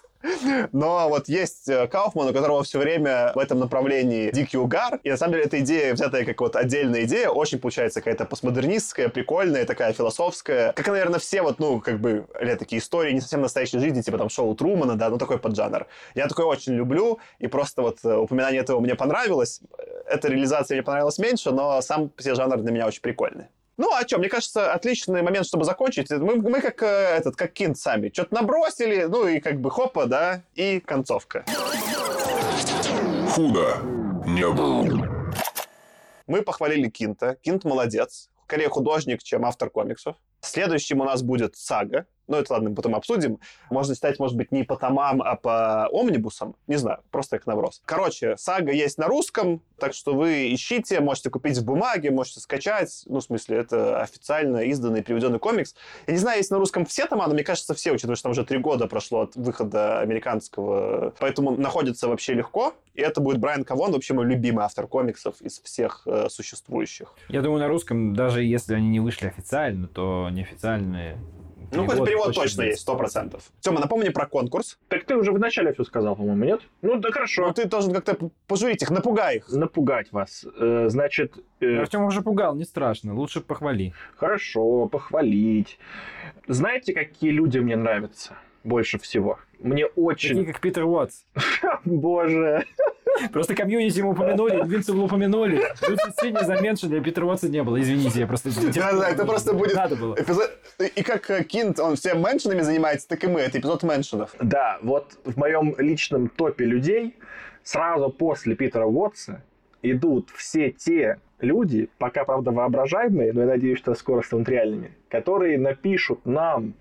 Но вот есть э, Кауфман, у которого все время в этом направлении дикий угар. И на самом деле эта идея, взятая как вот отдельная идея, очень получается какая-то постмодернистская, прикольная, такая философская. Как, наверное, все вот, ну, как бы, или такие истории не совсем настоящей жизни, типа там шоу Трумана, да, ну такой поджанр. Я такой очень люблю, и просто вот э, упоминание этого мне понравилось. Эта реализация мне понравилась меньше, но сам все жанр для меня очень прикольный. Ну, а что, мне кажется, отличный момент, чтобы закончить. Мы, мы как э, этот, как кинт сами. Что-то набросили, ну и как бы хопа, да, и концовка. Худо не было. Мы похвалили Кинта. Кинт молодец. Скорее художник, чем автор комиксов. Следующим у нас будет сага. Ну, это ладно, мы потом обсудим. Можно читать, может быть, не по томам, а по омнибусам. Не знаю, просто как наброс. Короче, сага есть на русском, так что вы ищите, можете купить в бумаге, можете скачать. Ну, в смысле, это официально изданный, переведенный комикс. Я не знаю, есть на русском все тома, но мне кажется, все, учитывая, что там уже три года прошло от выхода американского. Поэтому находится вообще легко. И это будет Брайан Кавон, вообще мой любимый автор комиксов из всех э, существующих. Я думаю, на русском, даже если они не вышли официально, то неофициальные ну, какой-то перевод точно есть, сто процентов. Тёма, напомни про конкурс. Так ты уже вначале все сказал, по-моему, нет? Ну, да хорошо. Ну, ты должен как-то пожурить их, напугай их. Напугать вас. Э, значит... Э... Артем уже пугал, не страшно. Лучше похвали. Хорошо, похвалить. Знаете, какие люди мне нравятся больше всего? Мне очень... Такие, как Питер Уотс. *laughs* Боже. Просто комьюнити мы упомянули, *laughs* Инвинсибл упомянули. Тут сильно заменьшили, а Питера Уотса не было. Извините, я просто... Да, да, это просто будет... Надо было. Эпизод... И как э, Кинт, он все меншинами занимается, так и мы. Это эпизод меншинов. Да, вот в моем личном топе людей сразу после Питера Уотса идут все те люди, пока, правда, воображаемые, но я надеюсь, что скоро станут реальными, которые напишут нам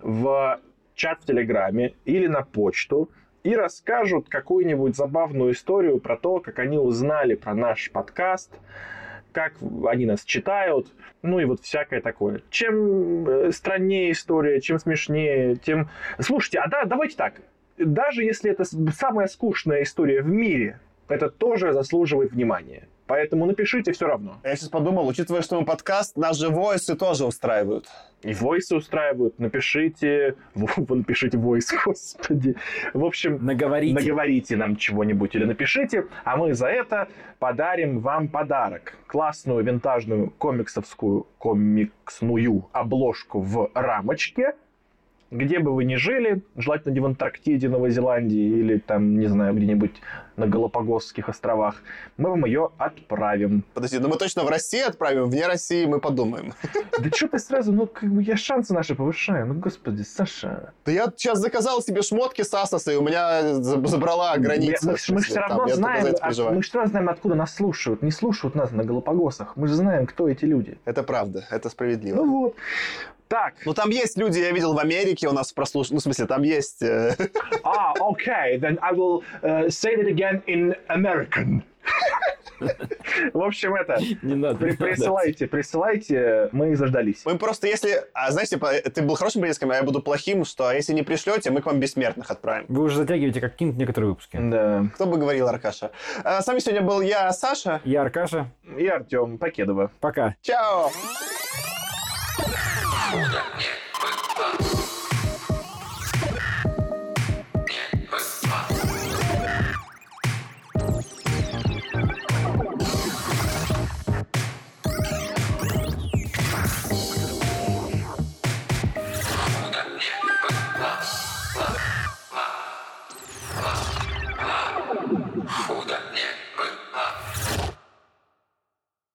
в чат в Телеграме или на почту и расскажут какую-нибудь забавную историю про то, как они узнали про наш подкаст, как они нас читают, ну и вот всякое такое. Чем э, страннее история, чем смешнее, тем... Слушайте, а да, давайте так. Даже если это самая скучная история в мире, это тоже заслуживает внимания. Поэтому напишите все равно. Я сейчас подумал, учитывая, что мы подкаст, нас же войсы тоже устраивают. И войсы устраивают. Напишите... *laughs* Вы напишите войс, *laughs* господи. В общем, наговорите. наговорите нам чего-нибудь или напишите, а мы за это подарим вам подарок. Классную винтажную комиксовскую комиксную обложку в рамочке где бы вы ни жили, желательно не в Антарктиде, Новой Зеландии или там, не знаю, где-нибудь на Галапагосских островах, мы вам ее отправим. Подожди, ну мы точно в России отправим, вне России мы подумаем. *laughs* Да что ты сразу, ну как бы я шансы наши повышаю, ну господи, Саша. Да я сейчас заказал себе шмотки с Асоса, и у меня забрала граница. Мы, мы, мы все равно там, знаем, от, мы все равно знаем, откуда нас слушают. Не слушают нас на Галапагосах. Мы же знаем, кто эти люди. Это правда, это справедливо. Ну вот. Так. Ну, там есть люди, я видел в Америке у нас прослуш... Ну, в смысле, там есть... Э, *laughs* а, окей, then I will uh, say that again in American. В общем, это... Не надо. При, присылайте, присылайте, мы заждались. Мы просто, если... А, знаете, ты был хорошим полицейским, а я буду плохим, что если не пришлете, мы к вам бессмертных отправим. Вы уже затягиваете, как кинт некоторые выпуски. Да. Кто бы говорил, Аркаша. А, с вами сегодня был я, Саша. Я Аркаша. И Артем Покедова. Пока. Чао. そうだね。